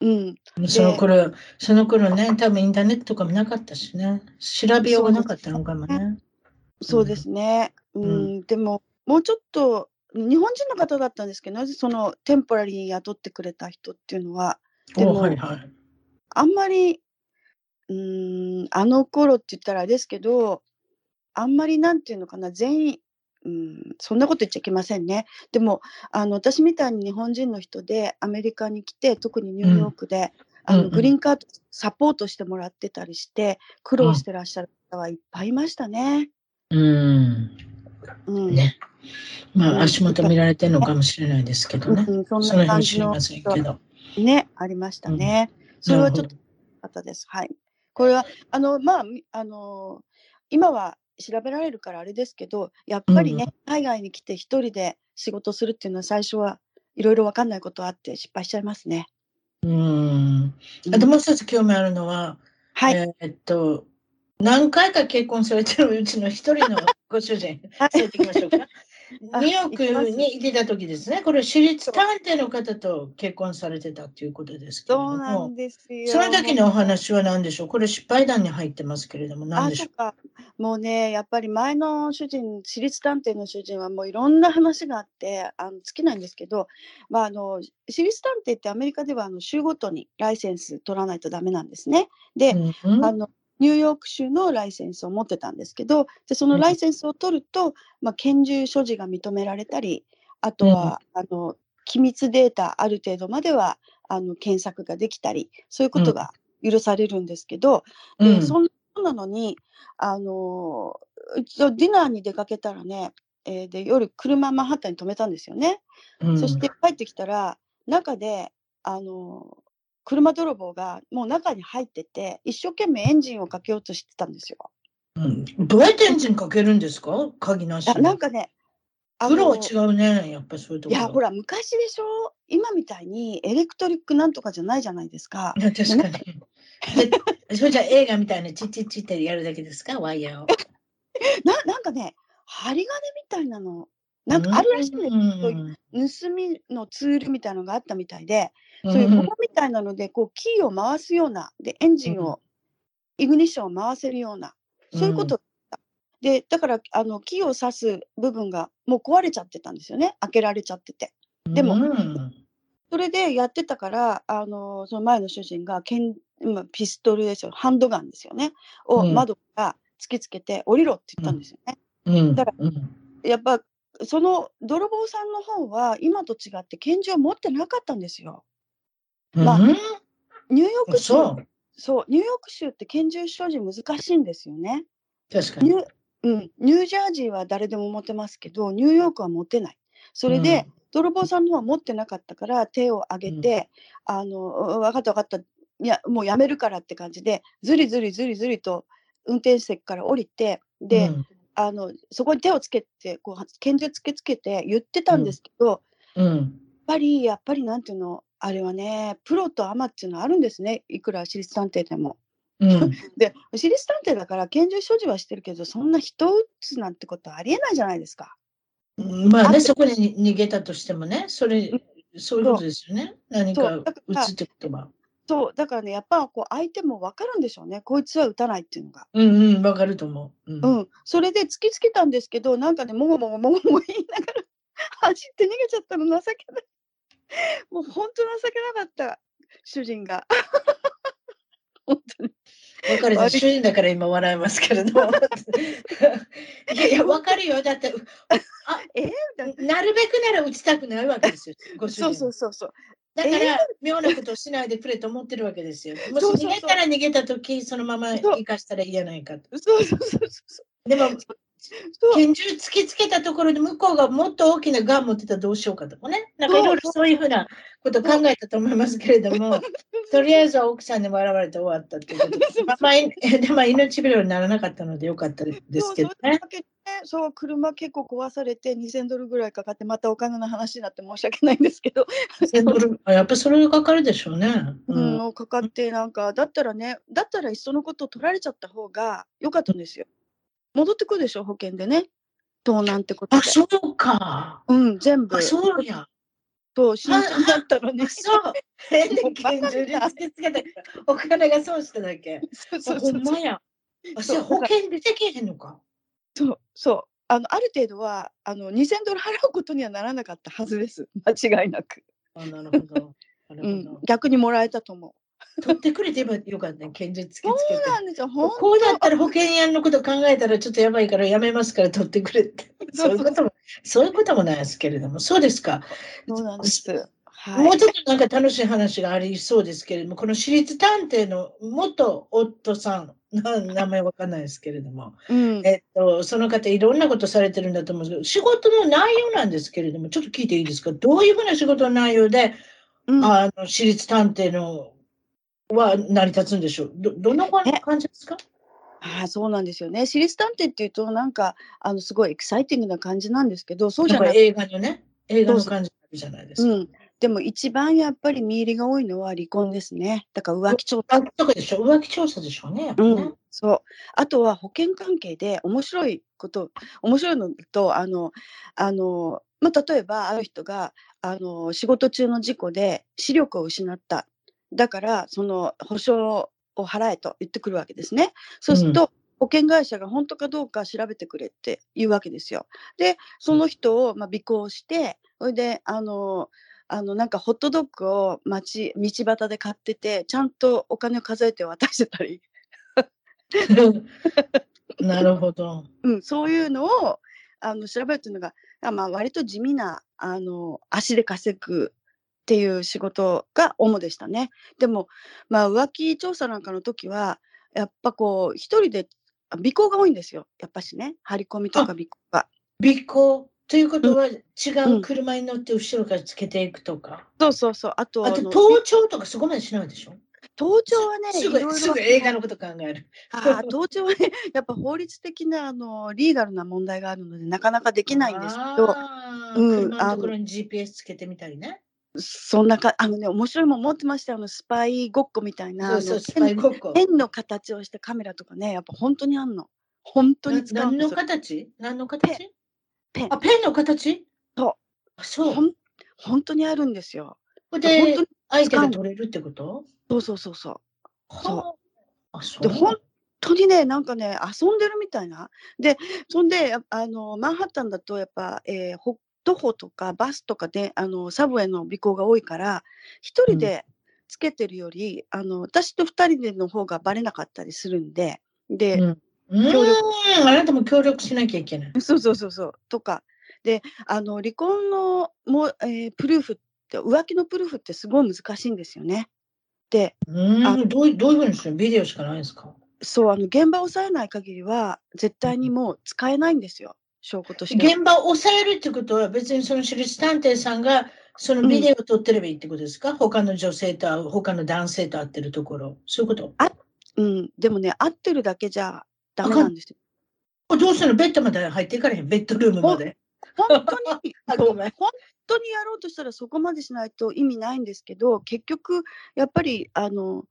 うん、その頃、その頃ね、多分インターネットとかもなかったしね、調べようがなかったのかもね。そうですね。うん、うんでも、もうちょっと、日本人の方だったんですけど、なぜそのテンポラリーに雇ってくれた人っていうのは、でおもはいはい。あんまり、うーん、あの頃って言ったらあれですけど、あんまりなんていうのかな、全員、うん、そんなこと言っちゃいけませんね。でも、あの私みたいに日本人の人でアメリカに来て、特にニューヨークで、あのうんうんグリーンカードサポートしてもらってたりして、苦労してらっしゃる方はいっぱいいましたね。うん。うん、ね。まうんあ、足元見られてるのかもしれないですけどね。うん、そんな感じの知りませんけど。ね、ありましたね。それはちょっとなる方です。はい。これは、あの、まあ、みあの、今は調べられるからあれですけど、やっぱりね、海外に来て一人で仕事するっていうのは最初はいろいろわかんないことあって失敗しちゃいますね。うん。うんあともう一つ興味あるのは、はい。えーっと、何回か結婚されてるうちの一人のご主人、はい そう言っていきましょうか。あニューヨークにいてた時ですね、これ、私立探偵の方と結婚されてたということですけれどそうなもん、ですよ。その時のお話は何でしょう？これ、失敗談に入ってますけれども、何あ、でしょそっか。もうね、やっぱり前の主人、私立探偵の主人はもういろんな話があって、あの尽きないんですけど、まあ、あの、私立探偵ってアメリカではあの州ごとにライセンス取らないとダメなんですね。で、う、うんあのニューヨーク州のライセンスを持ってたんですけどでそのライセンスを取ると、まあ、拳銃所持が認められたりあとは、あの機密データある程度まではあの検索ができたりそういうことが許されるんですけど、うん。でそんなのにあのディナーに出かけたらね、えーで夜車マンハッタンに止めたんですよね。うん。そして帰ってきたら中であの車泥棒がもう中に入ってて一生懸命エンジンをかけようとしてたんですよ。うんどうやってエンジンかけるんですか？鍵なし。なんかねあプロはの違うね、やっぱりそういうところ。いやほら昔でしょ？今みたいにエレクトリックなんとかじゃないじゃないですか確かに。でそれじゃあ映画みたいにチッチッチってやるだけですか、ワイヤーを。ななんかね針金みたいなのなんかあるらしいんですうんそういう盗みのツールみたいなのがあったみたいで、うん。そういう棒みたいなのでこうキーを回すようなでエンジンを、イグニッションを回せるようなそういうことだった、でだからあのキーを刺す部分がもう壊れちゃってたんですよね。開けられちゃってて。でもうん。それでやってたからあのその前の主人がけんまピストルですよハンドガンですよね。をうん。窓から突きつけて降りろって言ったんですよね、うん。だかうん。やっぱその泥棒さんの方は今と違って拳銃を持ってなかったんですよまあうん？ニューヨーク州そう。ニューヨーク州って拳銃所持難しいんですよね。確かに。ニューうん、ニュージャージーは誰でも持てますけど、ニューヨークは持てない。それで、泥棒さんの方は持ってなかったから手を挙げて、あの、分かった分かった、いや、もうやめるからって感じで、ずりずりずりずりと運転席から降りて、で、うんあの、そこに手をつけて、こう、拳銃つけつけて言ってたんですけど、うん。やっぱり、やっぱりなんていうの、あれはね、プロとアマっていうのはあるんですね。いくら私立探偵でも。うん。で、私立探偵だから拳銃所持はしてるけど、そんな人を撃つなんてことはありえないじゃないですか。まあね、あそこに逃げたとしてもね、それ、そういうことですよね。何かそうだから打つってことは。そう、だからね、やっぱこう相手も分かるんでしょうね。こいつは撃たないっていうのが。うんうん、わかると思う。うんうん。それで突きつけたんですけど、なんかね、もごもごもごもご言いながら 走って逃げちゃったの情けない。もう本当情けなかった、主人が。本当に。わかる主人だから今笑いますけれども。いやいや、わかるよ。だって、えーななるべくなら打ちたくないわけですよ。ご主人そうそうそうそう。だから、えー？妙なことをしないでくれと思ってるわけですよ。もし逃げたら逃げたとき、そのまま生かしたらいいやないかと。そうそうそうそう。でも、拳銃突きつけたところで向こうがもっと大きなガン持ってたらどうしようかとかね。なんかいろいろそういうふうなことを考えたと思いますけれども、とりあえずは奥さんに笑われて終わったっていうことでそうまあまあ、い でも命拾いにならなかったのでよかったですけどね。そう車結構壊されて2000ドルぐらいかかってまたお金の話になって申し訳ないんですけど、1000ドルあ やっぱそれがかかるでしょうね。ううんん、かかってなんかだったらねだったらいっそのことを取られちゃった方が良かったんですよ。戻ってくるでしょ保険でね盗難ってことあ、で。そうか。うん全部あ、そうや。そう新品だったらね。そう。変で拳銃で突きつけたからお金が損しただけ。そうそあうそうんほまや。あ、そうじゃあ保険出てけへんのか。そうそうあのある程度はあの2000ドル払うことにはならなかったはずです間違いなく。あ、なるほど。なるうん逆にもらえたと思う。取ってくれてばよかったね、拳銃突きつけそうて。なんですよ。本こうだったら保険屋のこと考えたらちょっとやばいからやめますから取ってくれって。そそういうことも、そういうこともないですけれども、そうですか。当そうなんです。はい。もうちょっとなんか楽しい話がありそうですけれども、この私立探偵の元夫さん、な名前わかんないですけれども、うん。えっと、その方いろんなことされてるんだと思うんですけど、仕事の内容なんですけれども、ちょっと聞いていいですか？どういうふうな仕事の内容で、うんあの、私立探偵のは成り立つんでしょうど、どんな感じですか？ああそうなんですよね。私立探偵っていうとなんかあのすごいエキサイティングな感じなんですけどそうじゃなくなんか映画のね、映画の感じじゃないですか。うん。でも一番やっぱり見入りが多いのは離婚ですね。だから浮気調査。とかでしょ？浮気調査でしょうね、ね。うん、そう。あとは保険関係で面白いこと、面白いのと、あの、あの、まあ、例えばある人が、あの、仕事中の事故で視力を失った。だから、その保証を払えと言ってくるわけですね。そうすると、保険会社が本当かどうか調べてくれって言うわけですよ。で、その人をまあ尾行して、それで、あの、あのなんかホットドッグを街道端で買っててちゃんとお金を数えて渡してたり なるほど。うん、そういうのをあの調べるっていうのが、あまあ、割と地味なあの足で稼ぐっていう仕事が主でしたね。でも、まあ、浮気調査なんかの時はやっぱこう一人であ尾行が多いんですよやっぱしね張り込みとか尾行が。尾行ということは違うんう車に乗って後ろからつけていくとか？そうそうそうあとあと、の盗聴とかそこまでしないでしょ？盗聴はねすいろいろぐすぐ映画のこと考える。あー盗聴はねやっぱ法律的なあのリーガルな問題があるのでなかなかできないんですけど。うん車のところに GPS つけてみたりね。そんなか、あのね、面白いもん持ってましたよ、あのスパイごっこみたいな。そうそう、あの形をしたカメラとかね、やっぱ本当にあんの。本当なに使うん何のですよ。形？何の形？ペンあ、ペンの形？そうあそう。ほん本当にあるんですよ。こ本当に相手が取れるってこと？そうそうそうそう。そうはあ。あ、そで、う。本当にね、なんかね、遊んでるみたいな。で、そんで、やあの、マンハッタンだと、やっぱ、えー、ほ徒歩とかバスとかで、あの、サブウェイの尾行が多いから、一人でつけてるより、あの、私と二人での方がバレなかったりするんで、で、うん。う協力あなたも協力しなきゃいけない。そうそうそうそう。とか。で、あの、離婚のも、えープルーフって、浮気のプルーフってすごい難しいんですよね。で、うん、どういどういうふうにする？のビデオしかないんですか？そう、あの、現場を抑えない限りは、絶対にもう使えないんですよ。証拠としては。現場を抑えるってことは、別にその私立探偵さんが、そのビデオを撮ってればいいってことですか、他の女性と、他の男性と会ってるところ。そういうこと？うん。でもね、合ってるだけじゃダメなんですよ。どうするの？ベッドまで入っていかれへん？ベッドルームまで。本当に、本当にやろうとしたらそこまでしないと意味ないんですけど、結局、やっぱり、あの、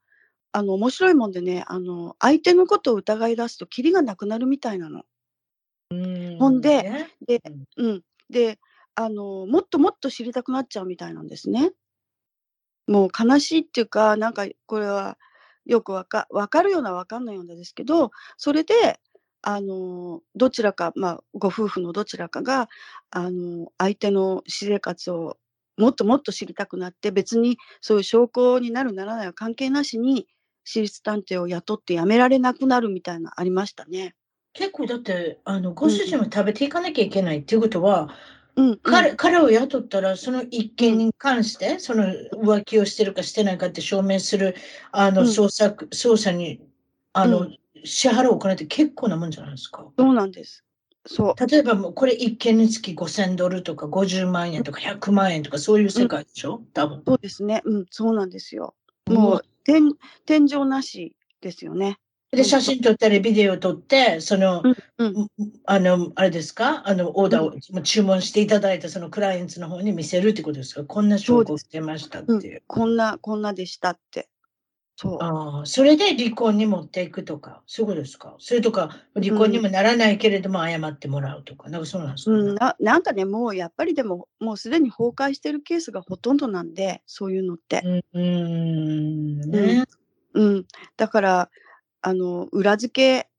あの、面白いもんでね、あの、相手のことを疑い出すと、キリがなくなるみたいなの。ほんでねでうんうん。で、あの、もっともっと知りたくなっちゃうみたいなんですね。もう悲しいっていうか、なんかこれはよくわかわかるようなわかんないようなですけど、それで、あの、どちらか、まあ、ご夫婦のどちらかが、あの、相手の私生活をもっともっと知りたくなって、別にそういう証拠になるならないは関係なしに、私立探偵を雇って辞められなくなるみたいなありましたね。結構だって、あの、ご主人も食べていかなきゃいけないっていうことは、うん、うん。彼彼を雇ったら、その一件に関して、その浮気をしてるかしてないかって証明する、あの、うん捜索、捜査に、あの、う支払うお金って結構なもんじゃないですか。そうなんです。そう。例えばもうこれ一件につき5000ドルとか50万円とか100万円とかそういう世界でしょ？多分。そうですね。うん、そうなんですよ。もう、天、天井なしですよね。で、写真撮ったりビデオ撮って、その、うん。あの、あれですか？あの、オーダーを注文していただいたそのクライアントの方に見せるってことですか？こんな証拠をしてましたっていう。こんな、こんなでしたって。そう。ああ、それで離婚に持っていくとか、そういうことですか？それとか、離婚にもならないけれども謝ってもらうとか、なんかそうなんですか、ねうん、ななんかね、もうやっぱりでも、もうすでに崩壊してるケースがほとんどなんで、そういうのって。うん、うん、ね。うん。だから、あの、裏付け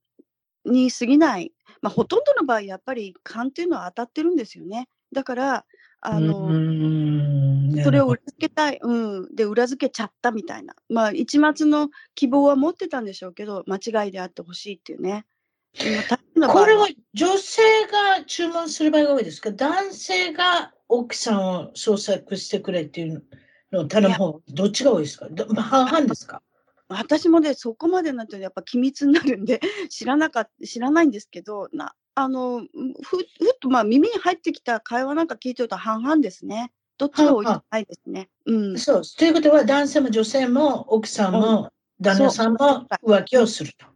に過ぎない。まあ、ほとんどの場合、やっぱり勘っていうのは当たってるんですよね。だから、あの、うんそれを裏付けたい、うん、で裏付けちゃったみたいな、まあ、一末の希望は持ってたんでしょうけど、間違いであってほしいっていうね。これは女性が注文する場合が多いですか？男性が奥さんを捜索してくれっていうのを頼む方どっちが多いですか？半々ですか？私もね、そこまでになってやっぱ機密になるんで、知らなかっ知らないんですけど、なあのふふっとまあ耳に入ってきた会話なんか聞いてると半々ですね。どっちが多いないですね。うん。そう。ということは男性も女性も奥さんも旦那さんも浮気をすると。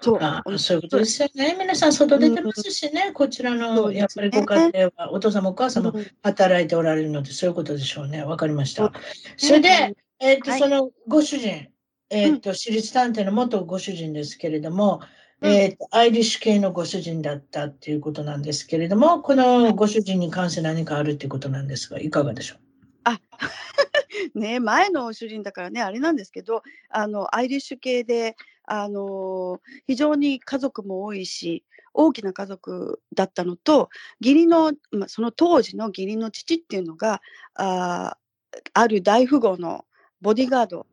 そう。あそういうことですよね。皆さん外出てますしね、こちらそのやっぱりご家庭はお父さんもお母さんもうん働いておられるので、そういうことでしょうね。わかりました。それで、えっと、はいそのご主人、えっと、私立探偵の元ご主人ですけれども、うん。えっと、アイリッシュ系のご主人だったっていうことなんですけれども、このご主人に関して何かあるっていうことなんですが、いかがでしょう？あ ね前の主人だからねあれなんですけどあのアイリッシュ系であの非常に家族も多いし大きな家族だったのと義理の、まあ、その当時の義理の父っていうのがあーある大富豪のボディーガード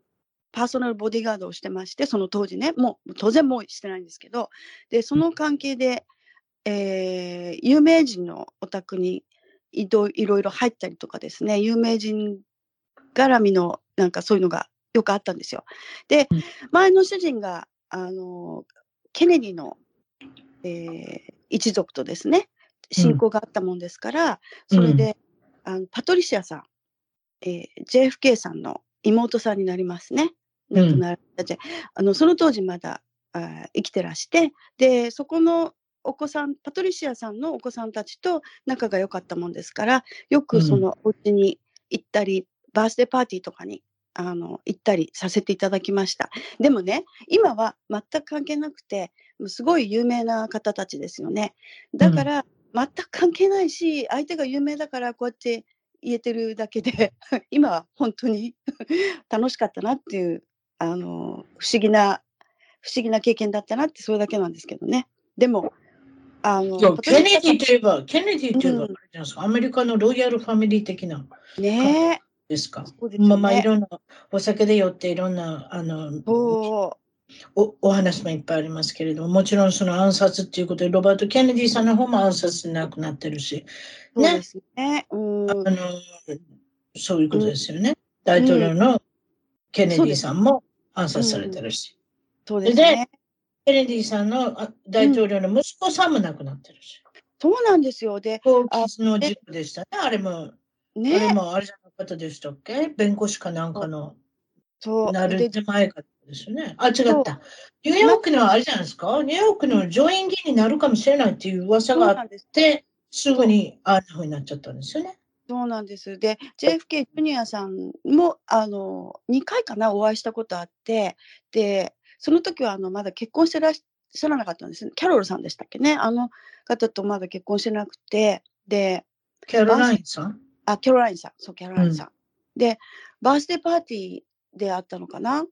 パーソナルボディーガードをしてましてその当時ねもう当然もうしてないんですけどでその関係で、えー有名人のお宅にいろいろいろ入ったりとかですね有名人絡みのなんかそういうのがよくあったんですよ。で、うん前の主人があのケネディの、えー一族とですね親交があったもんですから、それで、あのパトリシアさん、えー JFK さんの妹さんになりますね。亡くなられた、じあのその当時まだあー生きてらしてでそこのお子さんパトリシアさんのお子さんたちと仲が良かったもんですからよくそのお家に行ったり、バースデーパーティーとかにあの行ったりさせていただきました。でもね今は全く関係なくてすごい有名な方たちですよね。だから全く関係ないし相手が有名だからこうやって言えてるだけで 今は本当に 楽しかったなっていうあの不思議な不思議な経験だったなってそれだけなんですけどね。でもあのケネディといえば、ケネディといえば、うん。アメリカのロイヤルファミリー的なね。ですか？すよね。まあまあ、いろんな、お酒で酔っていろんな、あの、そおお話もいっぱいありますけれども、もちろんその暗殺っていうことで、ロバート・ケネディさんの方も暗殺で亡くなってるし、うそうね。うん。あの、そういうことですよね。大統領のケネディさんも暗殺されてるし。そうですねケネディさんのあ大統領の息子さんも亡くなってるし。そうなんですよ。で、飛行機の事故でしたね。あれも、あれね、もあれじゃなかったでしたっけ？弁護士かなんかのそう。なるで手前かですよね。あ、違った。ニューヨークのあれじゃないですか？ニューヨークの上院議員になるかもしれないっていう噂があっそうなんです。て、すぐにあんな風になっちゃったんですよね。そうなんです。で、JFK ジュニアさんも、あの、2回かな、お会いしたことあって、で、その時は、あの、まだ結婚してらっしゃらなかったんです。キャロルさんでしたっけね。あの方とまだ結婚してなくて、で、キャロラインさん？あ、キャロラインさん、そう、キャロラインさん。で、バースデーパーティーであったのかな、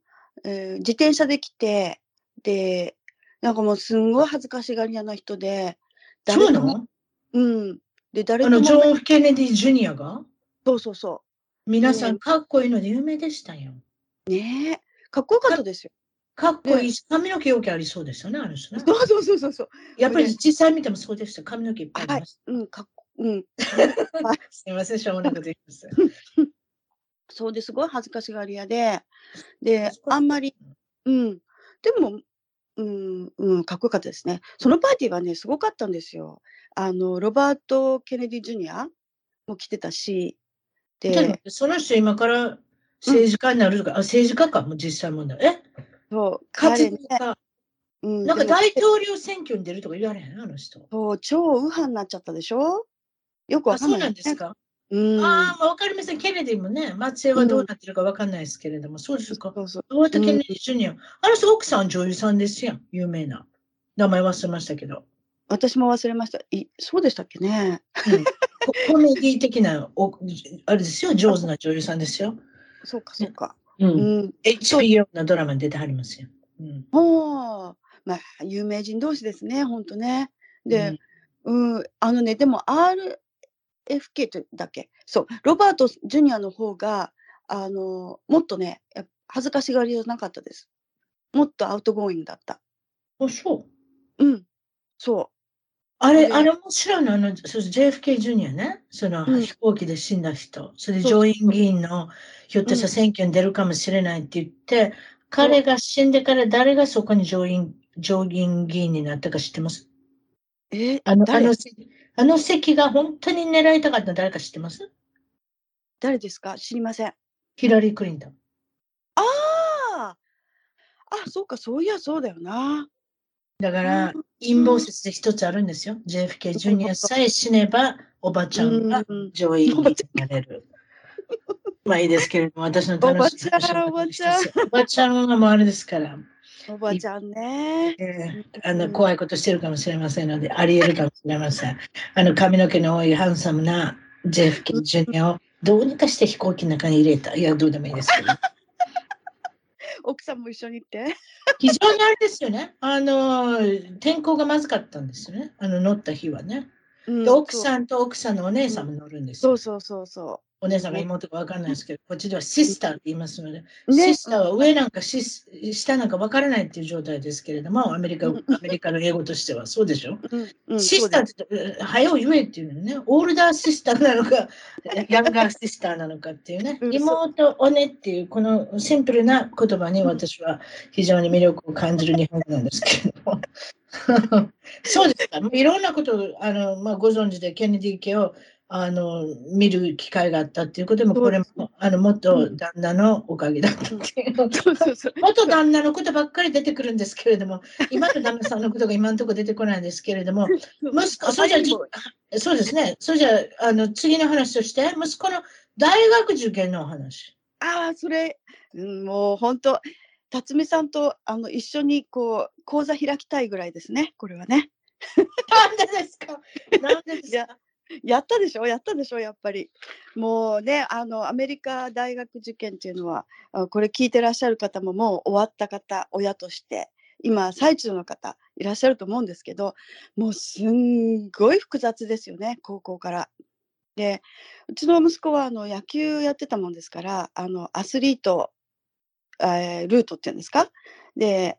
えー自転車で来て、で、なんかもうすんごい恥ずかしがり屋な人で、そうなともの？うん。で、誰あの、ジョン・フ・ケネディ・ジュニアが？そうそうそ皆さんかっこいいので有名でしたよ。う。ねえ。かっこよかったですよ。かっこいいし、髪の毛よくありそうですよね、あの人ね。そうそうそうそうそう。やっぱり実際見てもそうでした。髪の毛いっぱいありました。うん、かっこ、うん。すみません、しょうもないこと言います。そうですごい恥ずかしがり屋で、で、あんまり、うん。でも、うん、うん、かっこよかったですね。そのパーティーはね、すごかったんですよ。あの、ロバート・ケネディ・ジュニアも来てたし、でその人今から政治家になるとか、あ政治家か、もう実際問題。え？そう、活彼ね、動家。うん、なんか大統領選挙に出るとか言われへん？あの人。そう、超右派になっちゃったでしょ？よくわかんない、なんですか？うん。ああ、まあわかりません。ケネディもね、松江はどうなってるかわかんないですけれども、そうですか。そうそう。ロバート・ケネディ・ジュニア。あの人、奥さん女優さんですやん。有名な。名前忘れましたけど。私も忘れました。いそうでしたっけね。うんココメディ的なお、あれですよ、上手な女優さんですよ。そうか、そうか。う。うんん。HBO のドラマに出てはりますよ。うん。もう、まあ、有名人同士ですね、本当ね。で、うん、あのね、でも RFK とだっけ？そう、ロバート・ジュニアの方が、あの、もっとね、恥ずかしがりじゃなかったです。もっと outgoing だった。あ、そう。うん、そあれ、であれも知らないあの、そう JFK ジュニアね、その、うん。飛行機で死んだ人、それで上院議員の、ひょっとしたら選挙に出るかもしれないって言って、彼が死んでから誰がそこに上院、上院議員になったか知ってます？う。え？あの、あ誰の席、あの席が本当に狙いたかったの誰か知ってます？誰ですか？知りません。ヒラリー・クリントン。あああ、そうか、そういや、そうだよな。だから、陰謀説で一つあるんですよ。JFK ジュニアさえ死ねば、おばちゃんがうん上院議員になれる。まあいいですけれども、私の楽しみおばちゃんおばちゃんおばちゃんはもうあれですから、おばちゃんね。えーあの怖いことしてるかもしれませんので、あり得るかもしれません。あの髪の毛の多いハンサムな JFK ジュニアをどうにかして飛行機の中に入れた。いや、どうでもいいですけど。奥さんも一緒に行って。非常にあれですよね。あの、天候がまずかったんですよね。あの乗った日はね。うんで奥ん。さんと奥さんのお姉さんも乗るんですよ。そうそうそうそお姉さんが妹か分かんないですけど、こっちではシスターって言いますので、う。ねシスターは上なんかシス下なんか分からないっていう状態ですけれども、アメリカアうんメリカの英語としてはそうでしょ？うんうん、シスターって早う言えっていうのね、オールダーシスターなのか、ヤンガーシスターなのかっていうねう、ん妹、おねっていうこのシンプルな言葉に私は非常に魅力を感じる日本語なんですけれども。そうですか？いろんなことをあの、まあ、ご存知で、ケネディ家をあの見る機会があったっていうことも、これもあの元旦那のおかげだったっていう。元旦那のことばっかり出てくるんですけれども、今の旦那さんのことが今のところ出てこないんですけれども、息子、それじゃじそうですね、それじゃあの次の話として、息子の大学受験のお話。ああ、それ、うん、もう本当、辰巳さんとあの一緒にこう講座開きたいぐらいですね、これはね。なんでですか？なんでですか？やったでしょ、やったでしょ、やっぱり。もうね、あのアメリカ大学受験っていうのは、あこれ聞いてらっしゃる方ももう終わった方、親として、今、最中の方いらっしゃると思うんですけど、もうすんごい複雑ですよね、高校から。で、うちの息子はあの野球やってたもんですから、あのアスリート、えールートっていうんですか？で、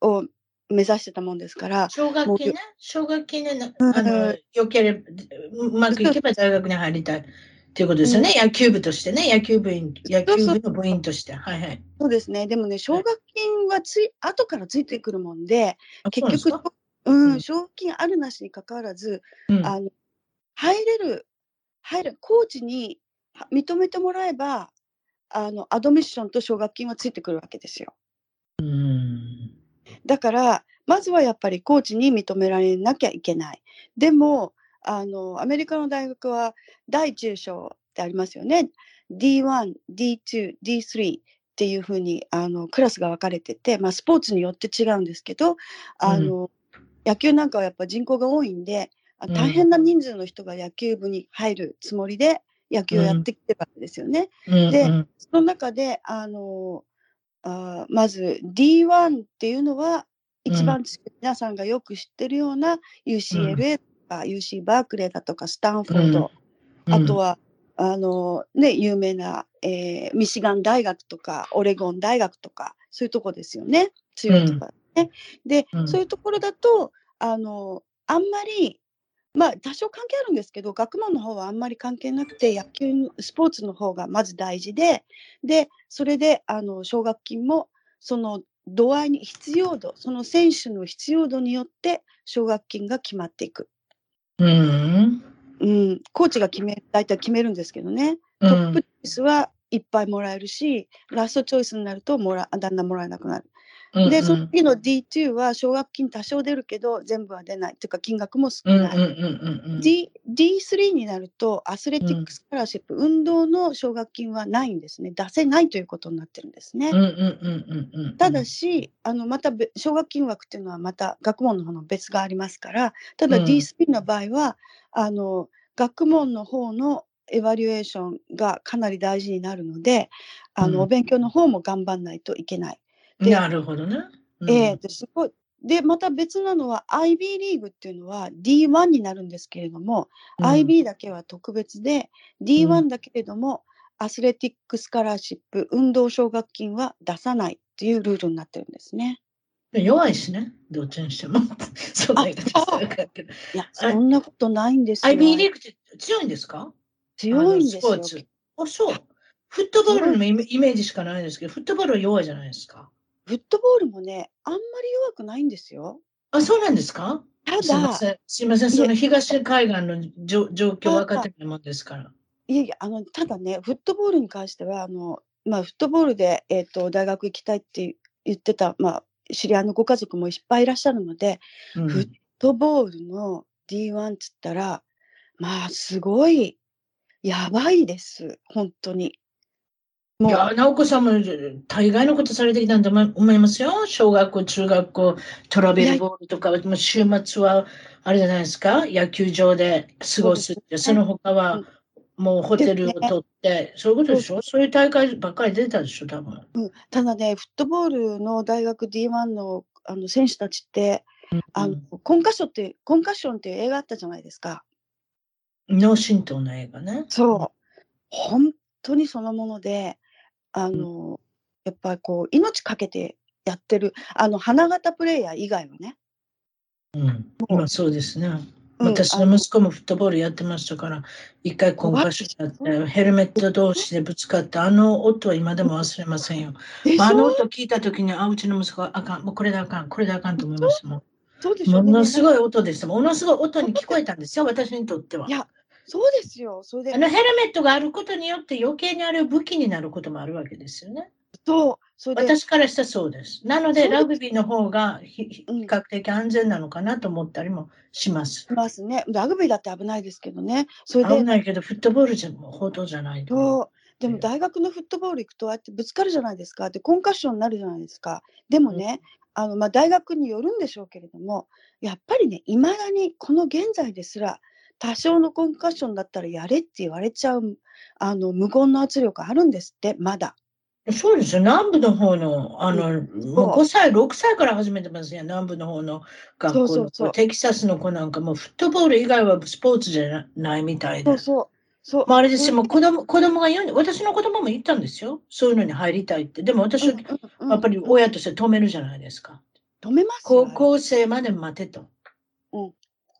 を目指してたもんですから、奨学金ね、奨学金ね、なうんあの、よければ、うまくいけば大学に入りたい。っていうことですよね？野球部としてね？野球部員、野球部の部員として。はいはい。そうですね。でもね、奨学金はつい、後からついてくるもんで、結局、そううん、うん奨学金あるなしに関わらず、なんあの、入れる、入る、コーチには認めてもらえば、あの、アドミッションと奨学金はついてくるわけですよ。うん。うん。だから、まずはやっぱりコーチに認められなきゃいけない。でも、あの、アメリカの大学は大中小ってありますよね。D1、D2、D3 っていうふうにあのクラスが分かれてて、まあ、スポーツによって違うんですけど、あの、野球なんかはやっぱ人口が多いんで、大変な人数の人が野球部に入るつもりで野球をやってきてるわけですよね。うん。でうんその中で、あのあーまず D1 っていうのは、一番皆さんがよく知ってるような UCLA とか、UC バークレーだとか、スタンフォード、うん。あとは、あのね、有名な、えーミシガン大学とか、オレゴン大学とか、そういうとこですよね。強いところね。で、うんそういうところだと、あのあんまり、まあ多少関係あるんですけど、学問の方はあんまり関係なくて、野球の、スポーツの方がまず大事で、で、それで、あの、奨学金も、その度合いに必要度、その選手の必要度によって奨学金が決まっていく。うん。うん、コーチが決め、大体決めるんですけどね。トトップチョイスはいっぱいもらえるし、ラストチョイスになるともら、だんだんもらえなくなる。で、その次の D2 は奨学金多少出るけど、全部は出ない。というか、金額も少うんうんない。うんうん。D、D3 になると、アスレティックスカラーシップ、運動の奨学金はないんですね。出せないということになってるんですね。うんうんうんうんうん。ただし、あのまたべ奨学金枠っていうのはまた学問の方の別がありますから、ただうん D3 の場合は、あの学問の方のエバリュエーションがかなり大事になるので、あのうんお勉強の方も頑張んないといけない。でなるほどね。うんええですごいでまた別なのは IB リーグっていうのは D1 になるんですけれども、うん IB だけは特別で D1 だけれども、アスレティックスカラーシップ運動奨学金は出さないっていうルールになってるんですね。弱いしね、どっちにしても。そんな言い方したらあかんけどいや、あそんなことないんですよ。IB リーグって強いんですか？強いんですよあの。スポーツ。あ、そう。フットボールのイメイメージしかないですけど、フットボールは弱いじゃないですか。フットボールもね、あんまり弱くないんですよ。あ、そうなんですか？ただ、すいません。すいません。その東海岸の状状況分かってないもんですから。いやいや、あの、ただね、フットボールに関しては、あの、まあ、フットボールで、えっ、と、大学行きたいって言ってた、まあ、知り合いのご家族もいっぱいいらっしゃるので、うんフットボールの D1 っつったら、まあ、すごい、やばいです。本当に。もいうや、直子さんも大概のことされてきたんだと思思いますよ。小学校、中学校、トラベルボールとか、もう週末は、あれじゃないですか、野球場で過ごすって、その他はうん、もうホテルを取って、そういうことでしょ？そういう大会ばっかり出てたでしょ、多分。うん、ただね、フットボールの大学 D1 のあの選手たちって、あのコンカッションって、コンカッションっていう映画あったじゃないですか。脳震盪の映画ね。そう。本当にそのもので、あの、やっぱりこう、命かけてやってる、あの、花形プレイヤー以外はね。うん、今そうですね。うん私の息子もフットボールやってましたから、一回コンカッショって、ヘルメット同士でぶつかって、あの音は今でも忘れませんよ。あの音聞いたときに、あ、うちの息子はあかん、もうこれであかん、これであかんと思いましたもん。そうでしょものすい。ごい音でした。ものすごい音に聞こえたんですよ、私にとっては。いやそうですよ。それであ、のヘルメットがあることによって余計にある武器になることもあるわけですよね。そう。それで、私からしたらそうです。なので、ラグビーの方がひ比うん較的安全なのかなと思ったりもします。いますね。ラグビーだって危ないですけどね。それで、危ないけど、フットボールじゃもう報道じゃないと。でも大学のフットボール行くと、あってぶつかるじゃないですか。で、コンカッションになるじゃないですか。でもね、あの、まあ、大学によるんでしょうけれども、やっぱりね、いまだにこの現在ですら、多少のコンカッションだったらやれって言われちゃう、あの、無言の圧力あるんですって、まだ。そうですよ。南部の方の、あの、もうそう5歳、6歳から始めてますよ。南部の方の学校のテキサスの子なんかもうフットボール以外はスポーツじゃなないみたいで。そうそう。そう。もうあれですよ。もうこ子供、子供が言うんで、私の子供も言ったんですよ。そういうのに入りたいって。でも私はやっぱり親として止めるじゃないですか。止めますよ高校生まで待てと。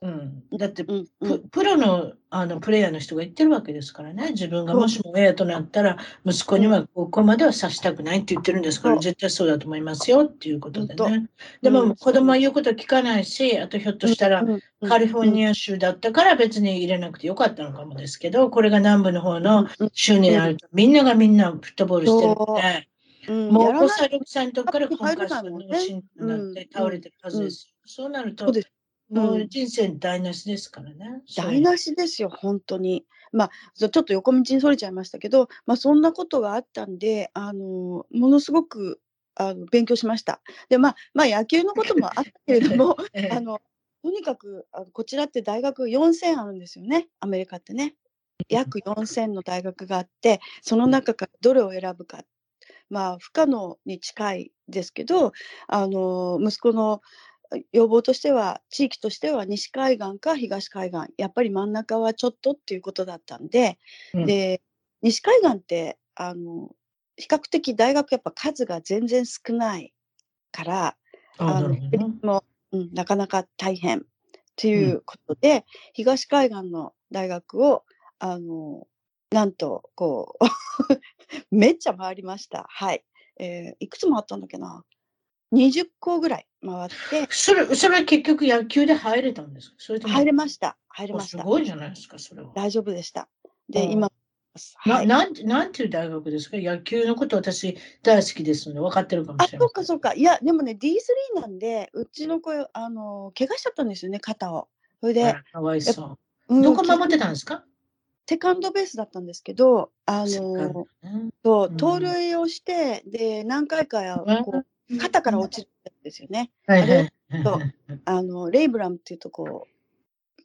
うん、だってうんうプん。プロのあのプレイヤーの人が言ってるわけですからね、自分がもしも親となったら、息子にはここまではさしたくないって言ってるんですから、そう絶対そうだと思いますよっていうことで本ね。でも、うん子供は言うこと聞かないし、あとひょっとしたらう、んうんカリフォルニア州だったから別に入れなくてよかったのかもですけど、これが南部の方のうん州になると、みんながみんなフットボールしてるので、う。ん。もう5やらない。歳、6歳の時からコンカッショのれない進になって倒れてるはずですよ。そうなるともう人生台無しですからね。台無しですよ、本当に。まあ、ちょっと横道にそれちゃいましたけど、まあ、そんなことがあったんで、あのものすごくあの勉強しました。で、まあ、まあ、野球のこともあったけれども、ええあのとにかくあのこちらって大学4000あるんですよね、アメリカってね。約4000の大学があって、その中からどれを選ぶか。まあ、不可能に近いですけど、あの息子の要望としては、地域としては西海岸か東海岸、やっぱり真ん中はちょっとっていうことだったんで、うん。で西海岸ってあの比較的大学やっぱ数が全然少ないから、ああのも、うん、なかなか大変っていうことで、東海岸の大学をあのなんとこう めっちゃ回りました。はい、えーいくつ回ったんだっけな20校ぐらい回ってそれ、それは結局野球で入れたんですか？それ入れました入れおましたすごいじゃないですか、それは。大丈夫でした。で、うん今、なはい、なんてなんていう大学ですか？野球のこと私大好きですので分かってるかもあ、しれません。そうかそうか。いや、でもね、D3 なんで、うちの子、あの、怪我しちゃったんですよね、肩を。それで、かわいそう。うんどこ守ってたんですか？セカンドベースだったんですけど、あのド、ねそううん盗塁をして、で、何回かこう肩から落ちるんですよね。はいはいそうあの、レイブラムっていうとこ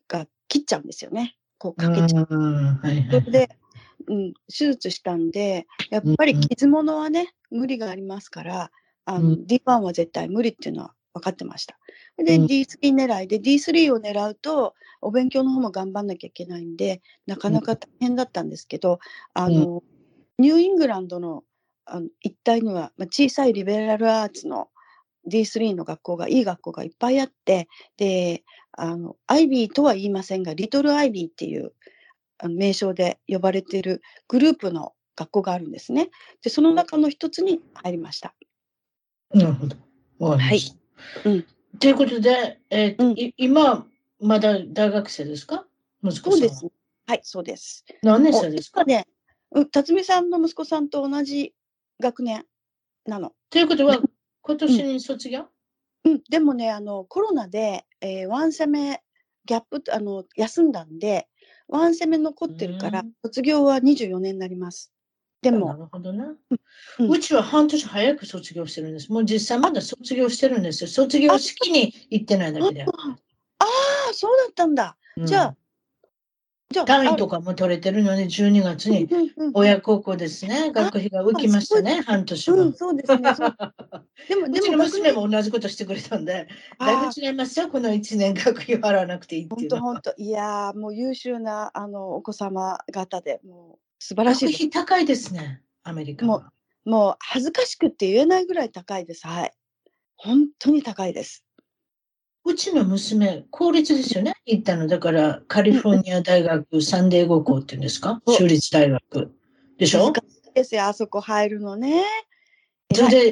が切っちゃうんですよね。こうかけちゃう。うんはいはいそれで、うん、手術したんで、やっぱり傷物はね、無理がありますから、あの、うん D1 は絶対無理っていうのは分かってました。で、うん D3 狙いで、D3 を狙うと、お勉強の方も頑張んなきゃいけないんで、なかなか大変だったんですけど、あの、ニューイングランドのあの一帯には、まあ、小さいリベラルアーツの D3 の学校が、いい学校がいっぱいあって、で、あの、アイビーとは言いませんが、リトルアイビーっていう名称で呼ばれているグループの学校があるんですね。で、その中の一つに入りました。なるほど。はいうんということで、えーとうんい今、まだ大学生ですか？息子さんは。そうです。はい、そうです。何年お生ですか？今ね、うん辰巳さんの息子さんと同じ学年なの。ということは、今年に卒業、うん、でもね、あの、コロナで、えーワンセメギャップ、あの、休んだんで、ワンセメ残ってるからうん、卒業は24年になります。でなも、るほどな。うんうちは半年早く卒業してるんです。もう実際まだ卒業してるんですよ。卒業式に行ってないだけで。ああ、そうだったんだ。じゃあ、単位とかも取れてるので、12月に親孝行ですね。学費が浮きましたね、半年うん、分。そうですね。でも、でも、娘も同じことしてくれたんで、だいぶ違いますよ、この1年学費を払わなくていいっていうのは。本当本当。いやーもう優秀なあのお子様方でもう素晴らし学いです。費高いですね、アメリカは。もう恥ずかしくって言えないぐらい高いです。はい。本当に高いですうちの娘、公立ですよね、行ったの。だから、カリフォルニア大学サンデーゴ校っていうんですか、州立大学。でしょ？ですよあそこ入るのねそれで、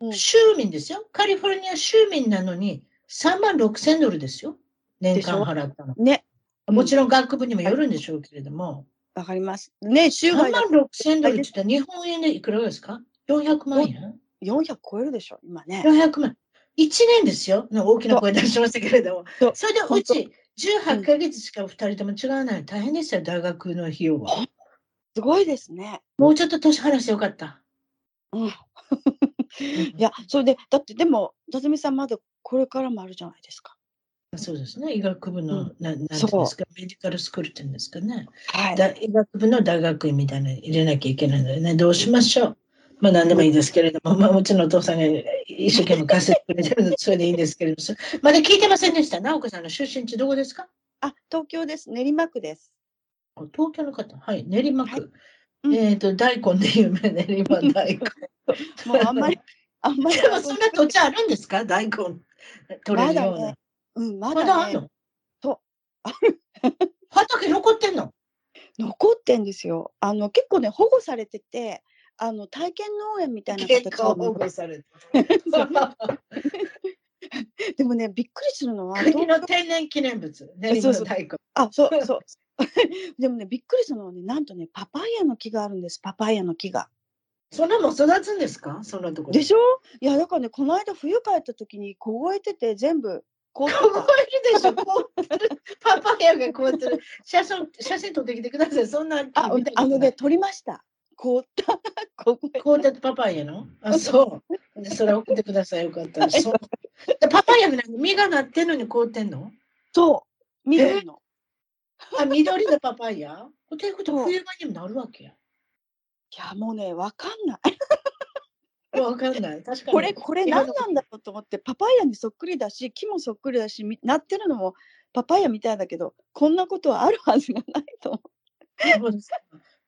うん州民ですよ。カリフォルニア州民なのに、3万6千ドルですよ。年間払ったの。ねもちろん学部にもよるんでしょうけれども。わかりますね州3外だ万6千ドルって言ったら日本円でいくらですか ?400 万円？400超えるでしょ今ね ?400 万。1年ですよ。大きな声出しましたけれどもそれでうち18ヶ月しか2人とも違わない。大変ですよ、大学の費用は。すごいですねもうちょっと年話してよかった。うん いやそれでだってでも辰巳さんまだこれからもあるじゃないですかそうですね。医学部の、うんななんですか、メディカルスクールっていうんですかね。はいだ医学部の大学院みたいなの入れなきゃいけないのでね、どうしましょう。まあ何でもいいですけれども、まあうちのお父さんが一生懸命稼いでくれてるので、それでいいんですけれども、そまだ聞いてませんでした？直子さんの出身地どこですか？あ東京です練馬区ですお東京の方。はい、練馬区。はいうんえっ、と、大根で有名な練馬大根。もうあんまりあんまりでもそんな土地あるんですか？大根。取れるような。まだねうん、ままだだね、あるの？そう、畑残ってんの？残ってんですよ。あの結構ね保護されてて、あの体験農園みたいな形結構保護されて。でもねびっくりするのは国の天然記念物。練馬そうそう太鼓。あそうそうでもねびっくりするのはねなんとねパパイヤの木があるんですパパイヤの木が。そんなもん育つんですか？そんなところ。でしょ？いやだからねこの間冬帰った時に凍えてて全部凍。えるでしょ。凍ってるパパイヤが凍ってる。写真写真撮ってきてください。そんなああのね取りました。凍った 凍ってパパイヤの？あ、そう。でそれ送ってください。よかったら。そうでパパイヤが何実がなってんのに凍ってんの？そう緑の。あ、緑のパパイヤ？ということ冬場にもなるわけや。いやもうねわかんない。わかんない。確かに。これこれ何なんだろうと思ってパパイヤにそっくりだし木もそっくりだしみなってるのもパパイヤみたいだけどこんなことはあるはずがないと思そうですか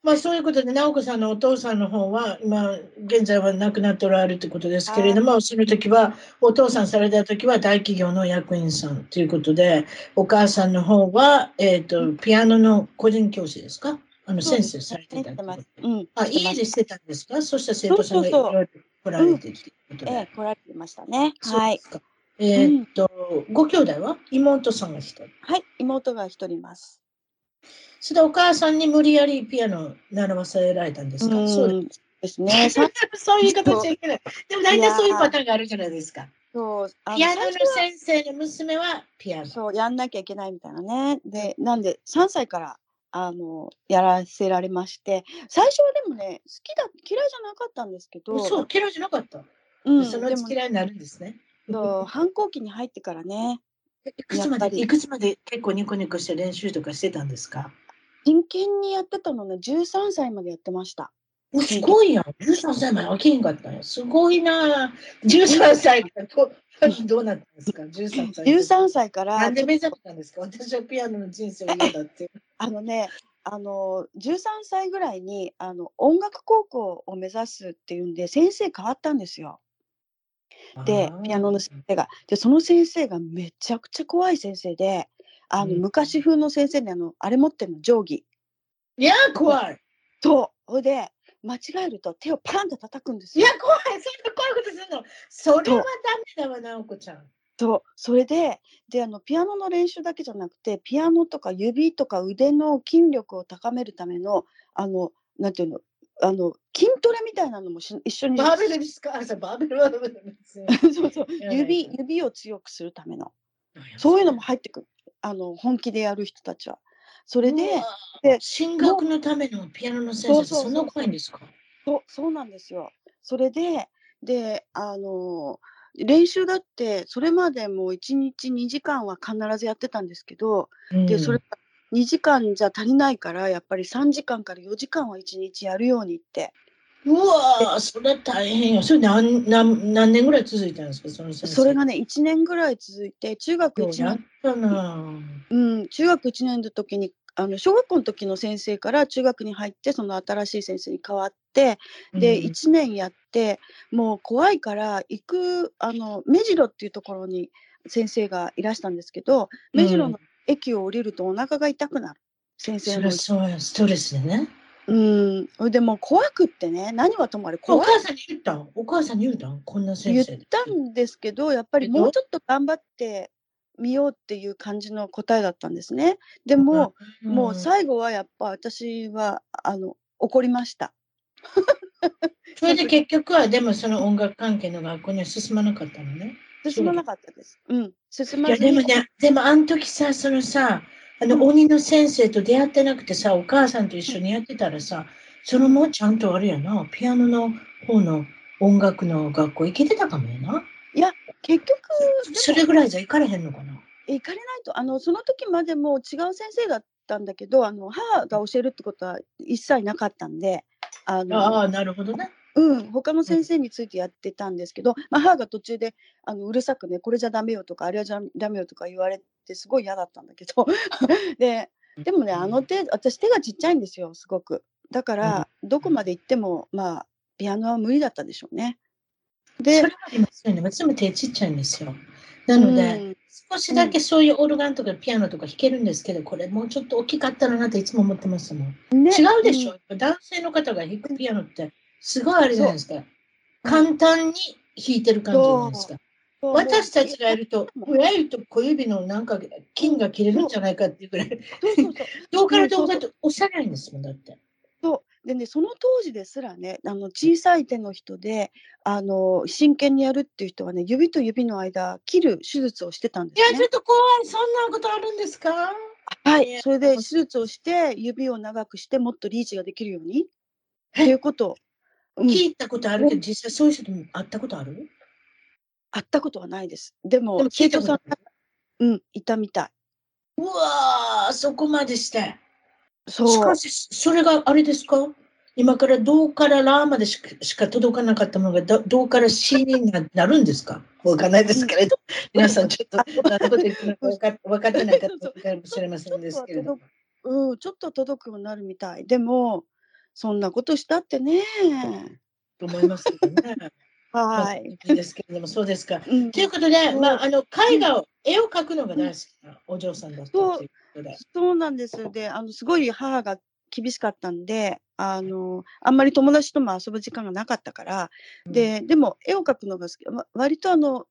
まあそういうことで、直子さんのお父さんの方は、今、現在は亡くなっておられるということですけれども、その時は、お父さんされた時は大企業の役員さんということで、お母さんの方は、えっ、と、ピアノの個人教師ですか？あの、う。先生されてねたって。うん。あ、家でしてたんですか？そしたら生徒さんが来られてっていうことで。ええ来られてましたね。はい。えっ、と、ご兄弟は？妹さんが一人。はい妹が一人います。それでお母さんに無理やりピアノを習わせられたんですか、うんそうですね。さそういう形じゃいけない。でも大体そういうパターンがあるじゃないですか。そうピアノの先生の娘はピアノ。そうやんなきゃいけないみたいなね。でなんで3歳からあのやらせられまして最初はでもね好きだ嫌いじゃなかったんですけど、そう、嫌いじゃなかった。うん、そのうち嫌いになるんですね。そう反抗期に入ってからねいくつまで、いくつまで結構ニコニコして練習とかしてたんですか？真剣にやってたのね13歳までやってました。おすごいやん。13歳まで飽きへんかったよ。すごいな。13歳からどどうなったんですか ?13 歳。13歳からなんで目覚めたんですか？私はピアノの人生を嫌だって。あのねあの13歳ぐらいにあの音楽高校を目指すっていうんで先生変わったんですよ。でピアノの先生が。でその先生がめちゃくちゃ怖い先生であの、うん昔風の先生であのあれ持ってるの定規。いや、怖い。とほいで間違えると手をパンと叩くんですよ。いや、怖い。そんな怖いことするの？それはダメだわ、直子ちゃん。そうそれでであのピアノの練習だけじゃなくてピアノとか指とか腕の筋力を高めるためのあのなんていうのあの筋トレみたいなのもし一緒にバーベルですか？バーベルは。そうそうや指指を強くするための。そういうのも入ってくる。あの本気でやる人たちは。それでで進学のためのピアノの先生そんな怖いんですか？そうそうなんですよ。それでであの練習だってそれまでもう1日2時間は必ずやってたんですけど、でそれが2時間じゃ足りないからやっぱり3時間から4時間は1日やるようにってうわーそれ大変よ。それ何何何年ぐらい続いたんですか？その。それがね1年ぐらい続いて中学1ようやっ年、たな。うん、中学1年の時にあの小学校の時の先生から中学に入ってその新しい先生に変わってで、うん1年やってもう怖いから行くあの目白っていうところに先生がいらしたんですけど目白の駅を降りるとお腹が痛くなる先生のそうよ、ストレスでね。うんでもう怖くってね何はともあれお怖い母さんに言ったん？お母さんに言ったん？こんな先言っ。たんですけどやっぱりもうちょっと頑張ってみようっていう感じの答えだったんですね。でも、うんもう最後はやっぱ私はあの怒りました。それで結局はでもその音楽関係の学校には進まなかったのね。進まなかったです。うん、進いまずにやでもね、でもあの時さ、そのさ、あの鬼の先生と出会ってなくてさ、お母さんと一緒にやってたらさ、そのもうちゃんとあれやな、ピアノの方の音楽の学校行けてたかもやな。結局それぐらいじゃ行かれへんのかな。行かれないとあのその時までも違う先生だったんだけどあの母が教えるってことは一切なかったんであのああ、なるほどね。うん、他の先生についてやってたんですけど、まあ、母が途中であのうるさくねこれじゃダメよとかあれはじゃダメよとか言われてすごい嫌だったんだけど。ででもねあの手私手がちっちゃいんですよすごく。だからどこまで行ってもまあピアノは無理だったでしょうね。でそれはありますよね。私も手ちっちゃいんですよ。なので、うん。す少しだけそういうオルガンとかピアノとか弾けるんですけど、これもうちょっと大きかったらなっていつも思ってますもん。ね違うでしょ、ん。やっぱ男性の方が弾くピアノってすごいあれじゃないですか。簡単に弾いてる感じじゃないですか。私たちがやるとも、親指と小指のなんか筋が切れるんじゃないかっていうぐらい、どうからどうかとおっしゃらないんですもん、だって。そう。でねその当時ですらねあの小さい手の人であの真剣にやるっていう人はね指と指の間切る手術をしてたんでいや、すねちょっ。と怖い。そんなことあるんですか？はい。や。い、それで手術をして指を長くしてもっとリーチができるように？ってえいうことを、うん、聞いたことあるけど、実際そういう人とも会ったことある？会ったことはないです。でもでも聞いたこと。うんいたみたい。うわー、そこまでして。そうしかし、それがあれですか？今からどうからラーまでしかしか届かなかったものがどどうからシにななるんですか？わかんないですけれど、皆さんちょっと何のこと言ってるのか分か分かってないかもしれませんですけれど。うん、ちょっと届くようになるみたい。でもそんなことしたってね。と思いますけどね。はい。いいですけれども、そうですか。うんということで、まあ、あの絵画を、絵を描くのが大好きなお嬢さんだったということで。そうなんです。で、あのすごい母が厳しかったんで、あのあんまり友達とも遊ぶ時間がなかったから、で、でも絵を描くのが好き。わ割とあの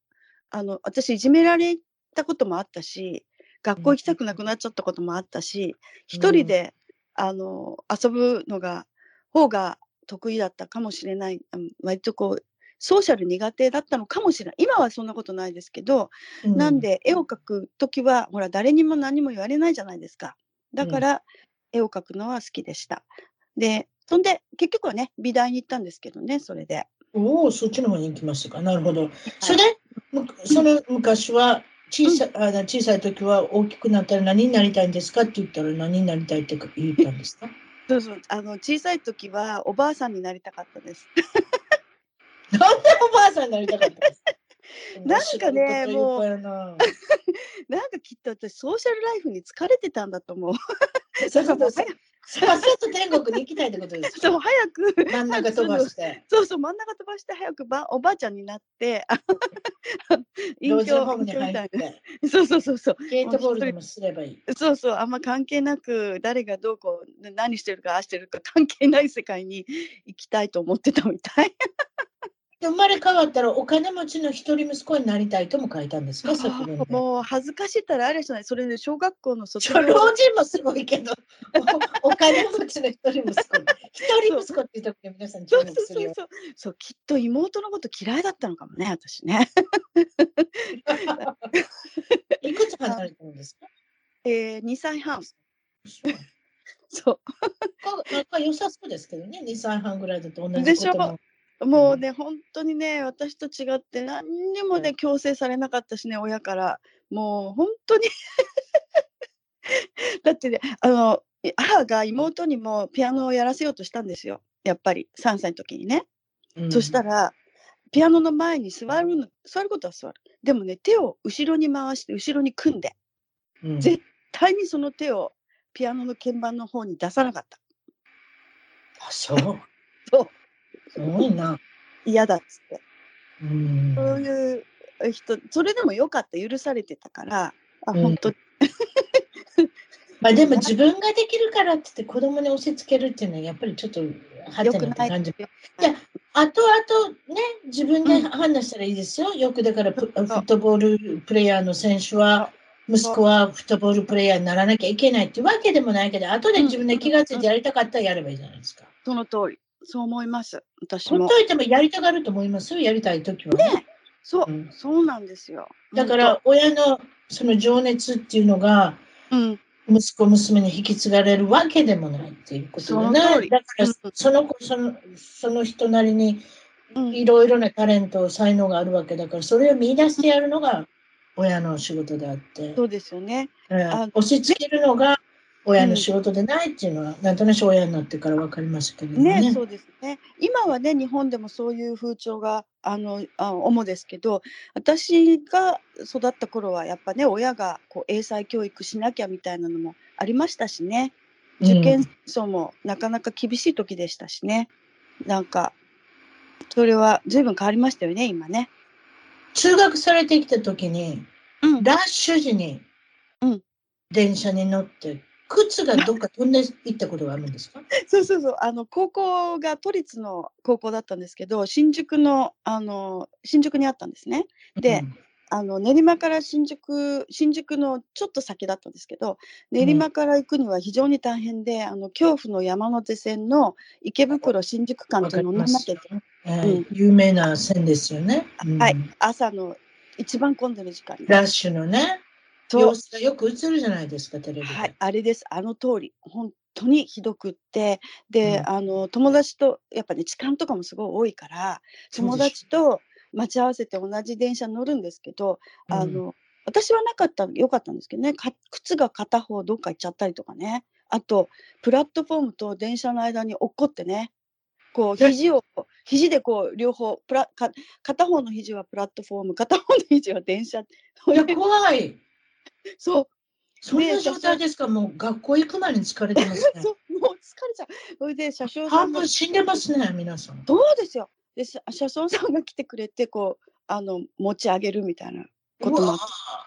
あの私いじめられたこともあったし、学校行きたくなくなっちゃったこともあったし、一人であの遊ぶのが方が得意だったかもしれない。うん割とこうソーシャル苦手だったのかもしれない。今はそんなことないですけど、うなん、で絵を描くときはほら誰にも何も言われないじゃないですか。だから絵を描くのは好きでした。で、そんで結局はね美大に行ったんですけどねそれで。おお、そっちの方に行きましたか。なるほど。それで、むその昔は小さ,、あ小さい時は大きくなったら何になりたいんですかって言ったら何になりたいって言ったんですか？そうそうあの小さい時はおばあさんになりたかったです。なんでおばあさんになりたかったんですか？なんかね面白いこと言うなんか きっと私ソーシャルライフに疲れてたんだと思う。そうそうそう。早くさっさと天国に行きたいってことですかそう早く真ん中飛ばして。そうそう真ん中飛ばして早くばおばあちゃんになって あ隠老人ホー居ムに入って、そうそうそうそうゲートボールでもすればいい。そうそう、あんま関係なく、誰がどうこう、な何してるか、ああしてるか関係ない世界に行きたいと思ってたみたい。で生まれ変わったらお金持ちの一人息子になりたいとも書いたんですか、そこで、ね。もう恥ずかしいったらあれじゃない、それで小学校の卒業。老人もすごいけど、おお金持ちの一人息子。一人息子っていうところで皆さん注そうそう目するよ。そうそう、そうきっと妹のこと嫌いだったのかもね、私ね。いくつ離れてるんですか？えー、2歳半。そうそなんか良さそうですけどね、2歳半ぐらいだと同じでしょ？も。う、ね、本当にね、私と違って何にもね、強制されなかったしね、親から。もう本当に だってね、あの、母が妹にもピアノをやらせようとしたんですよ。やっぱり3歳の時にね。うんそしたら、ピアノの前に座るの、座ることは座る。でもね、手を後ろに回して、後ろに組んで、うん絶対にその手をピアノの鍵盤の方に出さなかった。あ、そう。そう。すごいな。嫌だっつって。うんそういう人、それでもよかった、許されてたから、あ、うん本当、まあでも 自分ができるからって言って子供に押し付けるっていうのはやっぱりちょっとはてな感じ。よいやあとあとね、自分で判断したらいいですよ。よくだからプフットボールプレイヤーの選手は、息子はフットボールプレイヤーにならなきゃいけないってわけでもないけど、後で自分で気がついてやりたかったらやればいいじゃないですか。その通り。そう思います。私も。ほっといてもやりたがると思います？よ、やりたいときはね。ねそう、うんそうなんですよ。だから親のその情熱っていうのが、本息子娘に引き継がれるわけでもないっていうことでね。だからうんその子そのその人なりにいろいろなタレント才能があるわけだからそれを見出してやるのが親の仕事であって、そうですよね。うんあ押し付けるのが親の仕事でないっていうのは、なんとなく親になってから分かりましたけどね。ね、そうですね。今はね、日本でもそういう風潮があのあ主ですけど、私が育った頃はやっぱね、親がこう英才教育しなきゃみたいなのもありましたしね。受験層もなかなか厳しい時でしたしね。なんかそれは随分変わりましたよね、今ね。中学されてきた時にうんラッシュ時にうん電車に乗って、靴がどっか飛んでいったことがあるんですか？そうそうそう。あの高校が都立の高校だったんですけど新宿のあの新宿にあったんですね。であの練馬から新宿新宿のちょっと先だったんですけど練馬から行くには非常に大変で、あの恐怖の山手線の池袋新宿間というのを乗らなきゃいけない、えー有名な線ですよね。うん。はい。朝の一番混んでる時間に。ラッシュのね、様子がよく映るじゃないですか、テレビで。はい、あれです。あの通り、本当にひどくって、で、うん。あの友達とやっぱね痴漢とかもすごい多いから、友達と待ち合わせて同じ電車に乗るんですけど、うん。あの私はなかった良かったんですけどね、か靴が片方どっか行っちゃったりとかね、あとプラットフォームと電車の間に落っこってね。こうえ。肘を肘でこう両方プラか片方の肘はプラットフォーム片方の肘は電車。怖い。そうそんな状態ですか、もう学校行く前に疲れてますね。そうもう疲れちゃう。それで車掌さ半んが分死んでますね、皆さん。そうですよ。で車車掌さんが来てくれてこうあの持ち上げるみたいなこともうわ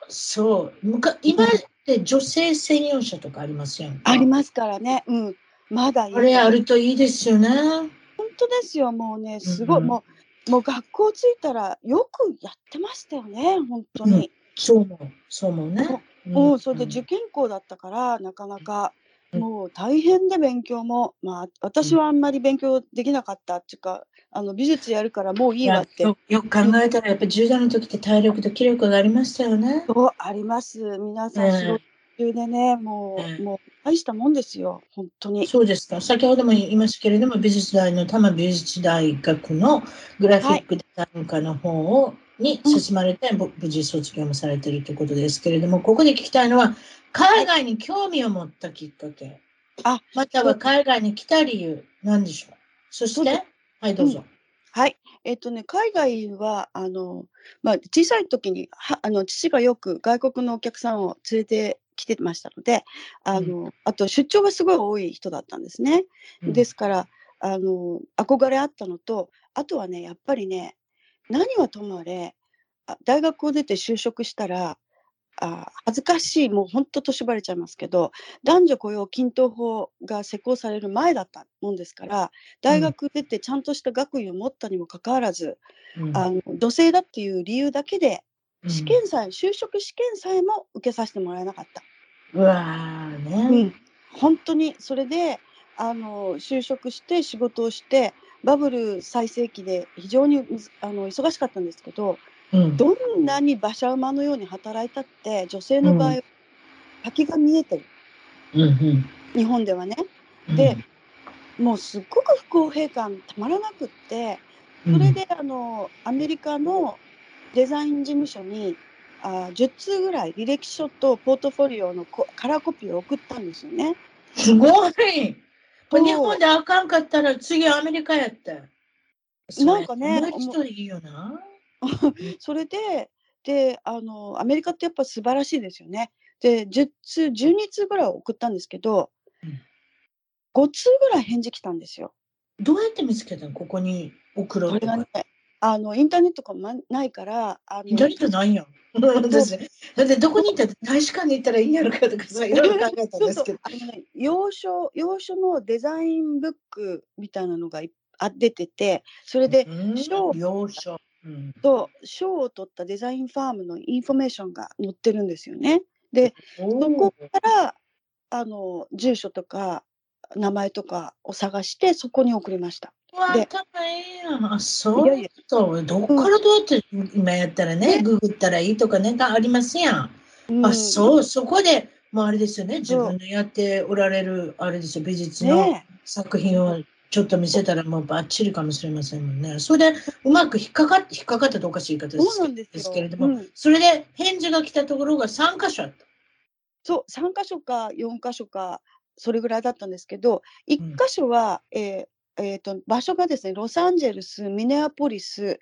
そう。むか今って女性専用車とかありますよ。ありますからね。うん。まだあれあるといいですよね。本当ですよ。もうねすごい、うんうんもうもう学校着いたらよくやってましたよね。本当に。そう思う。そう思うね。うん、それで受験校だったからなかなかうんもう大変で勉強もまあ私はあんまり勉強できなかったっていうかあの美術やるからもういいわってよよく考えたら、やっぱり10代の時って体力と気力がありましたよね。そうあります。皆さん仕事中でね、もええう、もう大したもんですよ、本当に。そうですか。先ほども言いましたけれども、美術大の多摩美術大学のグラフィックデザイン科の方を、に進まれて、ぼ無事卒業もされているということですけれども、ここで聞きたいのは、海外に興味を持ったきっかけ、あまたは海外に来た理由、なんでしょう。そして、はい、どうぞ。はい。えっとね、海外は、あの、まあ、小さい時に、は、あの、父がよく外国のお客さんを連れてきてましたので、あの、あと出張がすごい多い人だったんですね。うん。ですから、あの、憧れあったのと、あとはね、やっぱりね、何はともあれ、あ大学を出て就職したら、あ恥ずかしい、もう本当年ばれちゃいますけど、男女雇用均等法が施行される前だったもんですから、大学出てちゃんとした学位を持ったにもかかわらず、うん。あの女性だっていう理由だけで、うん試験さえ、就職試験さえも受けさせてもらえなかった。うわーね。うん、本当にそれであの就職して仕事をしてバブル最盛期で非常にあの忙しかったんですけどうん。どんなに馬車馬のように働いたって女性の場合、う先が見えてる。うんうん。日本ではね。うん。でもうすっごく不公平感たまらなくってそれであのアメリカのデザイン事務所にあ10通ぐらい履歴書とポートフォリオのこカラーコピーを送ったんですよね。すごい。日本であかんかったら次アメリカやって。なんかね それで、で、あの、アメリカってやっぱ素晴らしいですよね。で、10通、12通ぐらい送ったんですけど、うん5通ぐらい返事来たんですよ。どうやって見つけたの？ここに送ろうとかこれがね。、あの、インターネットとかもないから、あの、インターネットないやん。私だってどこに行ったら大使館に行ったらいいんやろかとかさ、いろいろ 考えたんですけど。洋書、洋書のデザインブックみたいなのがいあ出てて、それで、うん賞要所。うんと賞を取ったデザインファームのインフォメーションが載ってるんですよね。で、おそこーからあの住所とか名前とかを探してそこに送りました。わで。あ、そういやいやそう。どこからどうやって今やったらね、ググったらいいとかね、がありますやん。うんあ、そう、そこで、もうあれですよね、自分のやっておられる、あれですよ、美術のね作品をちょっと見せたらもうバッチリかもしれませんもんね。それで、うまく引っかかって、引っかかったとおかしい言い方。ですけれども、うんそれで返事が来たところが3箇所あった。そう3箇所か4箇所かそれぐらいだったんですけど1箇所は、えーえーと場所がですねロサンゼルスミネアポリス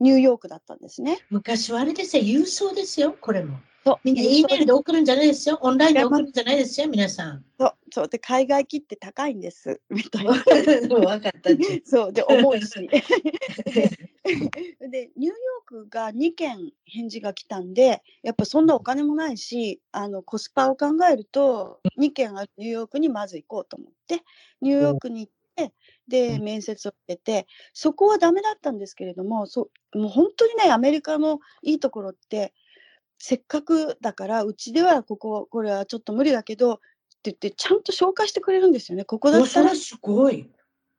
ニューヨークだったんですね。昔はあれですよ、郵送ですよ、これも。そうみんな E メールで送るんじゃないですよ。オンラインで送るんじゃないですよ、皆さん。そうそうで海外機って高いんですみたいな。分かった。そうで重いし。で で、ニューヨークが2件返事が来たんで、やっぱそんなお金もないし、あのコスパを考えると、2件あるニューヨークにまず行こうと思って、ニューヨークに行って、で、面接を受けて、そこはダメだったんですけれども、そもう本当にね、アメリカのいいところって、せっかくだから、うちではここ、これはちょっと無理だけど、って言って、ちゃんと紹介してくれるんですよね。ここだおったらすごい。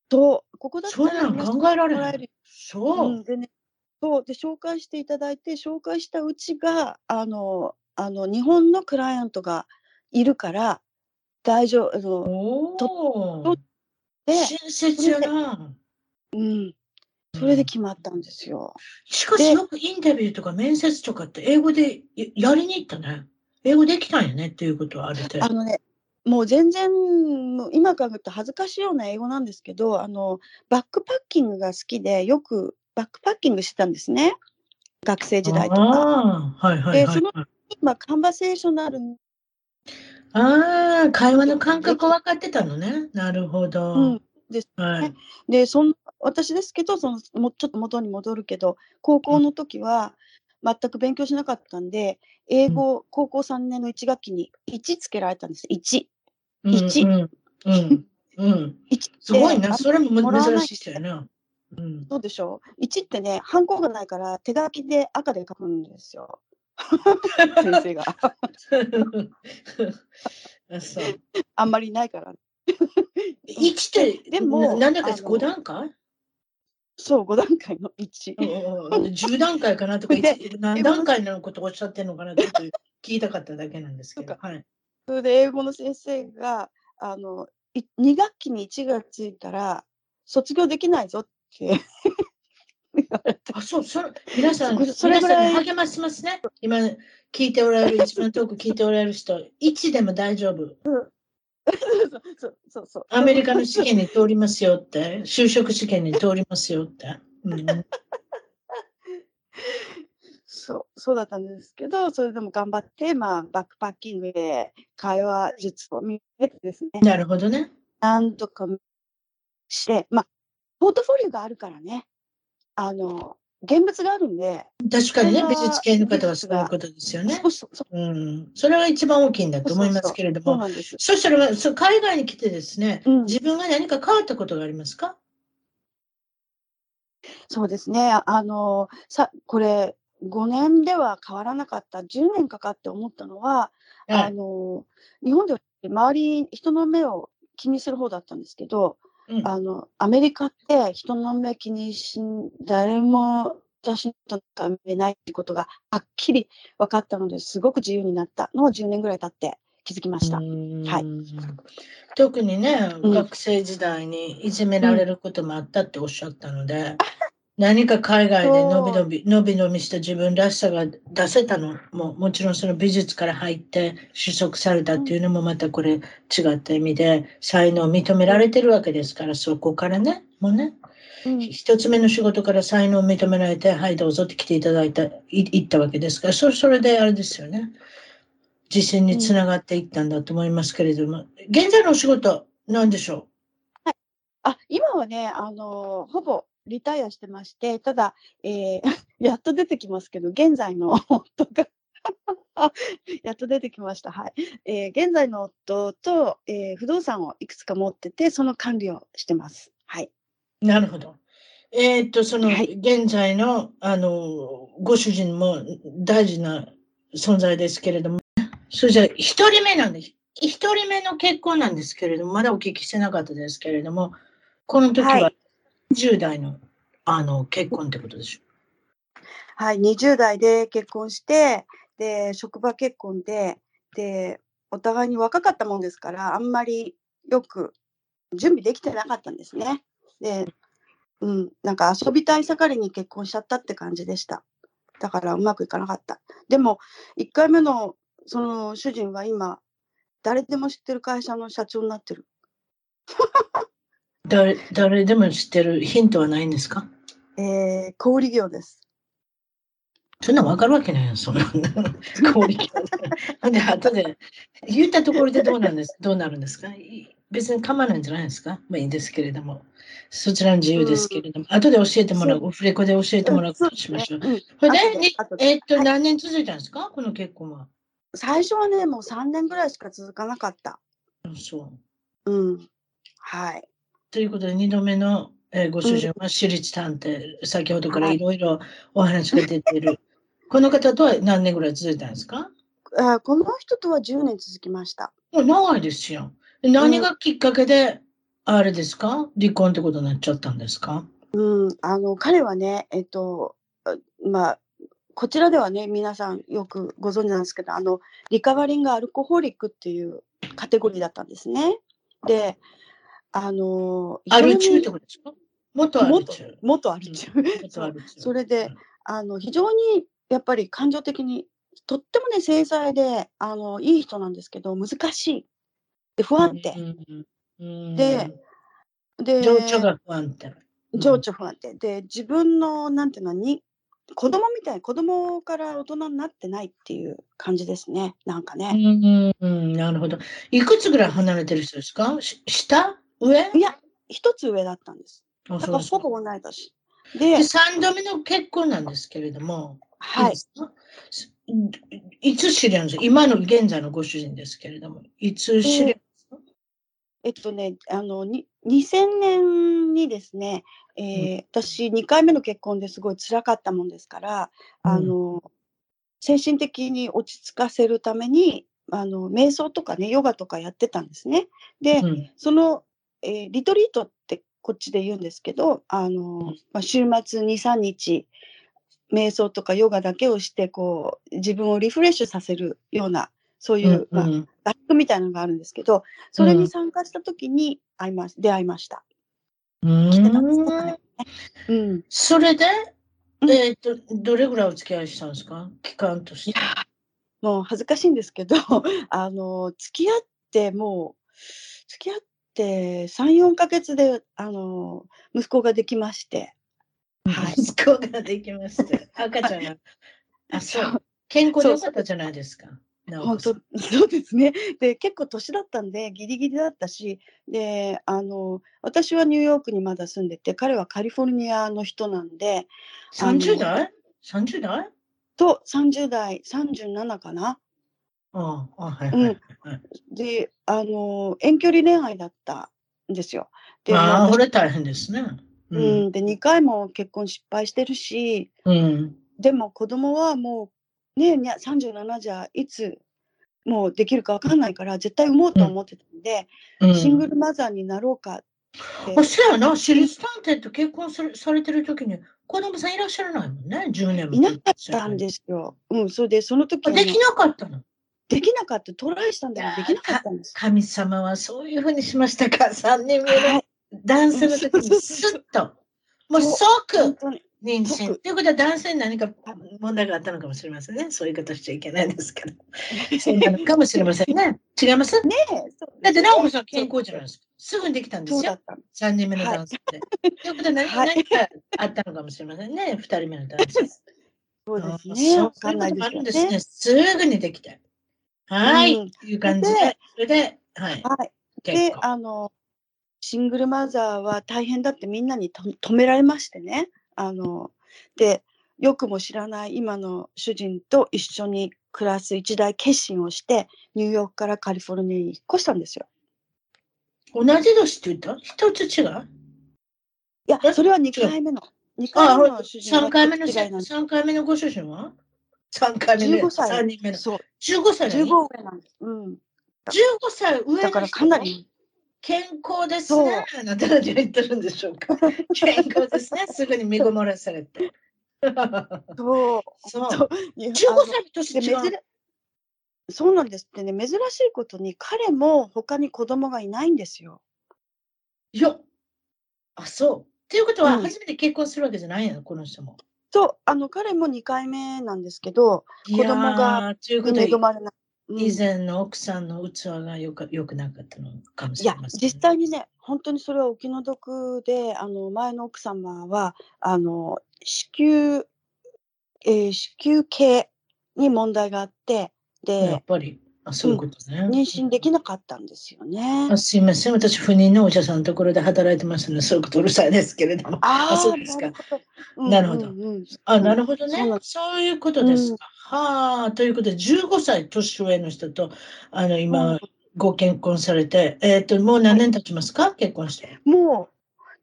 と、ここだったら考えられる。そうう。ん、でね、そうで紹介していただいて紹介したうちがあのあの日本のクライアントがいるから大丈夫あのおと親切やな。うん、それで決まったんですよ。しかしでよくインタビューとか面接とかって英語でややりに行ったね。英語できたんやねっていうことはある。あのねもう全然今考えると恥ずかしいような英語なんですけどあのバックパッキングが好きでよくバックパッキングしてたんですね学生時代とか。ああ、はいはいはいでその今カンバセーショナルああ、会話の感覚分かってたのね。なるほど。うんはい。でそん私ですけどそのもちょっと元に戻るけど高校の時は全く勉強しなかったんで英語、高校3年の1学期に1つけられたんです1。一うんうんうんうん。1 すごいな。あそれも珍しい人やな。うん。そうでしょ？1ってねハンコがないから手書きで赤で書くんですよ 先生が あそう。あんまりないから1って、でもななんだかあの5段階？そう5段階の1。うんうんうん10段階かなとか、何段階のことをおっしゃってるのかなちょっと聞いたかっただけなんですけど。はい。それで英語の先生があのい2学期に1がついたら卒業できないぞって あ、そう、それ皆さん、そそれぐらい励ましますね。今、聞いておられる、一番遠く聞いておられる人、1でも大丈夫。そうそうそう。アメリカの試験に通りますよって、就職試験に通りますよって。うん、そうそうだったんですけどそれでも頑張って、まあ、バックパッキングで会話術を見てですね。なるほどね。なんとかしてまあポートフォリオがあるからね。あの現物があるんで。確かにね、それは美術系の方はそういうことですよね。そ。うそうそう。うん、それが一番大きいんだと思いますけれども、そうなんです、そしたらそう海外に来てですね、うん、自分が何か変わったことがありますか？そうですね。あのさこれ5年では変わらなかった10年かかって思ったのは、あの日本では周り人の目を気にする方だったんですけど、うん。あのアメリカって人の目気にしん誰も私とか見ないってことがはっきり分かったのですごく自由になったのを10年ぐらい経って気づきました。はい。特にね、うん。学生時代にいじめられることもあったっておっしゃったので、何か海外でのびのび、のびのびした自分らしさが出せたの？も、もちろんその美術から入って取得されたっていうのもまたこれ違った意味で才能を認められてるわけですから、そこからね、もうね、うん。一つ目の仕事から才能を認められて、はい、どうぞって来ていただいた、い行ったわけですから、それそれであれですよね。自信につながっていったんだと思いますけれども、現在のお仕事、なんでしょあ今はね、あのほぼリタイアしてまして、ただ、えー やっと出てきますけど、現在の 夫が やっと出てきました。はい。えー現在の夫と、えー不動産をいくつか持ってて、その管理をしてます。はい。うなるほど。えーっと、その、はい現在の、あの、ご主人も大事な存在ですけれども、それじゃあ、一人目なんです。一人目の結婚なんですけれども、まだお聞きしてなかったですけれども、この時ははい10代の、あの、結婚ってことでしょ？はい。20代で結婚して、で、職場結婚で、で、お互いに若かったもんですから、あんまりよく準備できてなかったんですね。で、うん、なんか遊びたい盛りに結婚しちゃったって感じでした。だからうまくいかなかった。でも、1回目のその主人は今、誰でも知ってる会社の社長になってる。誰誰でも知ってるヒントはないんですか？えー、小売業です。そんなん分かるわけないよ、そんな。氷で。ほんで、後で、言ったところでどうなんです、どうなるんですか？い別に構わないんじゃないですか？まあいいんですけれども。そちらの自由ですけれども。後で教えてもらう。オフレコで教えてもらうことしましょう。うれで、えっと、はい何年続いたんですか？この結婚は。最初はね、もう3年ぐらいしか続かなかった。うんそう。うん。はい。ということで、2度目の、えーご主人は私立探偵、先ほどからはいいろいろお話が出ている。この方とは何年ぐらい続いたんですか？あこの人とは10年続きました。もう長いですよ。で何がきっかけで、あれですか？離婚ってことになっちゃったんですか？うん、あの彼はね、えっと、あまあ、こちらではね、皆さんよくご存知なんですけど、あのリカバリングアルコホリックっていうカテゴリーだったんですね。で、あの、アル中ってことですか？元アル中。元アル中。それで、あの非常にやっぱり感情的にとってもね繊細であのいい人なんですけど難しい。で不安定、でで情緒が不安定。情緒不安定。で自分のなんていうのに子供みたい子供から大人になってないっていう感じですね。なんかうね、んうん、なるほど。いくつぐらい離れてる人ですか？し下？上？いや一つ上だったんです。あだそうですか。からほぼ同い年でで、3度目の結婚なんですけれども、はい。いつ知り合うんですか？今の現在のご主人ですけれども、いつ知り合うんですか、えっとね、あのに2000年にですね、えー私2回目の結婚ですごい辛かったもんですから、あの精神的に落ち着かせるためにあの瞑想とかねヨガとかやってたんですね。で、うん。その、えーリトリートってこっちで言うんですけどあの、まあ、週末23日瞑想とかヨガだけをしてこう自分をリフレッシュさせるようなそういう、まあ、うん。合宿みたいなのがあるんですけど、それに参加した時に会いまし出会いました。うん。来てたんですかね。うん。それで、うん。えっ、と、どれぐらいお付き合いしたんですか？期間として。もう恥ずかしいんですけど、あの、付き合ってもう、付き合って3、4ヶ月で、あの、息子ができまして、はい息子ができました。赤ちゃんが。あ、そう。健康でよかったじゃないですか。本当、そうですね。で、結構年だったんで、ギリギリだったし、で、あの、私はニューヨークにまだ住んでて、彼はカリフォルニアの人なんで、30代 ?30 代？と30代、37かな？ああ、はいはいはい。で、あの、遠距離恋愛だったんですよ。で、ああ、私これ大変ですね。ううん。ん、で、2回も結婚失敗してるし、うん。でも子供はもう、ね、にゃ37じゃいつもうできるかわかんないから、絶対産もうと思ってたんで、うん、シングルマザーになろうかってあ、そうやな。私立探偵と結婚されされてる時に子供さんいらっしゃらないもんね。10年も。いなかったんですよ。うん、それで、その時できなかったの？できなかった、トライしたんだけど、できなかったんです。神様はそういうふうにしましたか？3人目の？はい、男性の時にスッと。もう即。妊娠。即ということは男性に何か問題があったのかもしれませんね。そういう方しちゃいけないですけど。そうなのかもしれませんね。違います？ねだって、直子さん健康じゃないですか。すぐにできたんですよ。そうだったの。3人目の男性で。ということは何,、はい何かあったのかもしれませんね。2人目の男性。そうですあね。そうあるんですすね。すぐにできて。はい。うんという感じでで、それで、はい。はい。結で、構。あの、シングルマザーは大変だってみんなにと止められましてね。あの、で、よくも知らない今の主人と一緒に暮らす一大決心をして、ニューヨークからカリフォルニアに引っ越したんですよ。同じ年って言った？一つ違う？いやえ、それは2回目の。2あ、回目の主人3回目の、一つ違いなんです三回目のご主人は？?3 回目の、15歳3人目の。そう、15歳だ15よ。上なんです。うん。15歳上だからかなり。健康ですね。あなたたちは言ってるんでしょうか。健康ですね。すぐに身ごもらされて。そう。そう。そういや15あの歳の年で。珍そうなんですってね、珍しいことに彼も他に子供がいないんですよ。いや、あ、そう。っていうことは、うん初めて結婚するわけじゃないの、この人も。そう、あの彼も2回目なんですけど、子子供が恵まれない。うん以前の奥さんの器がよくよくなかったのかもしいやれません、実際にね、本当にそれはお気の毒で、あの前の奥様はあの子宮、えー子宮系に問題があって、やでっ、ぱり。あそういうことね。妊娠できなかったんですよね。あすいません。私、不妊のお医者さんのところで働いてますので、そういうことうるさいですけれども。ああ、そうですか。なるほど。あ、なるほどね。そうなんそういうことですか。はあ、ということで、15歳年上の人と、あの、今、うんご結婚されて、えっ、と、もう何年経ちますか？結婚して。も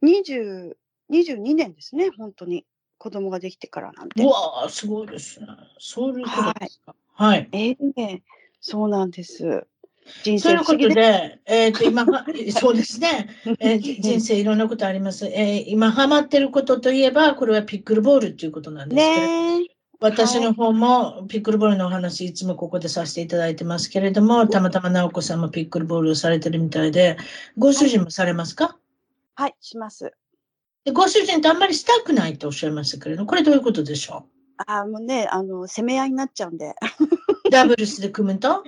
う20、22年ですね、本当に。子供ができてからなんてう。わあ、すごいですね。そういうことですか。はい。ええそうなんです。人ということ生不思議でで、えっ、と、今は、そうですね。えーじ人生いろんなことあります。えー今ハマってることといえば、これはピックルボールっていうことなんですけれど。私の方もピックルボールのお話いつもここでさせていただいてますけれども、たまたま直子さんもピックルボールをされてるみたいで、ご主人もされますか？はい、します。でご主人とあんまりしたくないとおっしゃいましたけれども、これどういうことでしょあもうね、あの、攻め合いになっちゃうんで。うダブルスで組むと？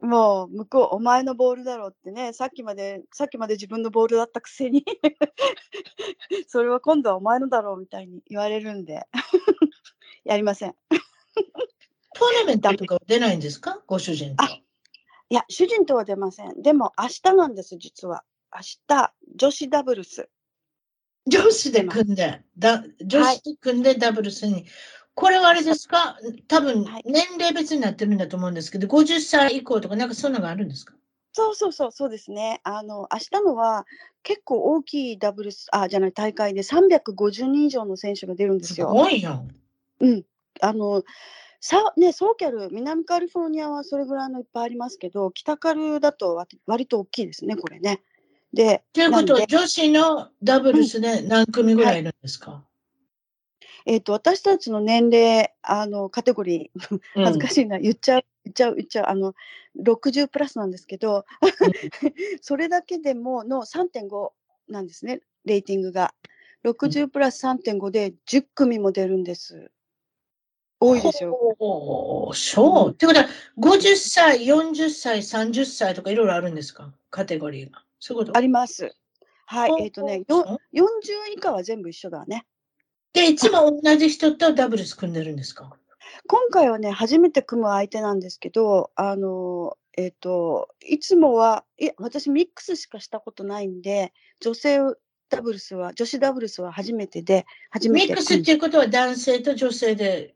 もう、向こう、お前のボールだろうってね、さっきまで、さっきまで自分のボールだったくせに、それは今度はお前のだろうみたいに言われるんで、やりません。トーナメントとかは出ないんですか？ご主人と。あいや、主人とは出ません。でも、明日なんです、実は。明日、女子ダブルス。女子で組んで、だ女子で組んでダブルスに。これはあれですか？多分はい年齢別になってるんだと思うんですけど、50歳以降とかなんかそんなのがあるんですか？そうそうそう、そうですね。あの、明日のは結構大きいダブルス、あ、じゃない、大会で350人以上の選手が出るんですすよ。ごいやん。うん。あの、さ、ね、ソーキャル、南カリフォルニアはそれぐらいのいっぱいありますけど、北カルだと割割と大きいですね、これね。で、ということは、女子のダブルスで何組ぐらいいるんですか、えっ、と、私たちの年齢、あの、カテゴリー、恥ずかしい。しいな、言っちゃう、言っちゃう、言っちゃう、あの、60プラスなんですけど、それだけでもの3.5なんですね、レーティングが。60プラス3.5で10組も出るんです。多いでしょ。ほうそう。ってことは、50歳、40歳、30歳とかいろいろあるんですか？カテゴリーが。そういうこと？あります。はい、えっ、とね、よそう40以下は全部一緒だね。で、いつも同じ人とダブルス組んでるんですか？今回はね、初めて組む相手なんですけど、あの、えっ、と、いつもは、いや、私ミックスしかしたことないんで、女性ダブルスは、女子ダブルスは初めてで、初めて。ミックスっていうことは男性と女性で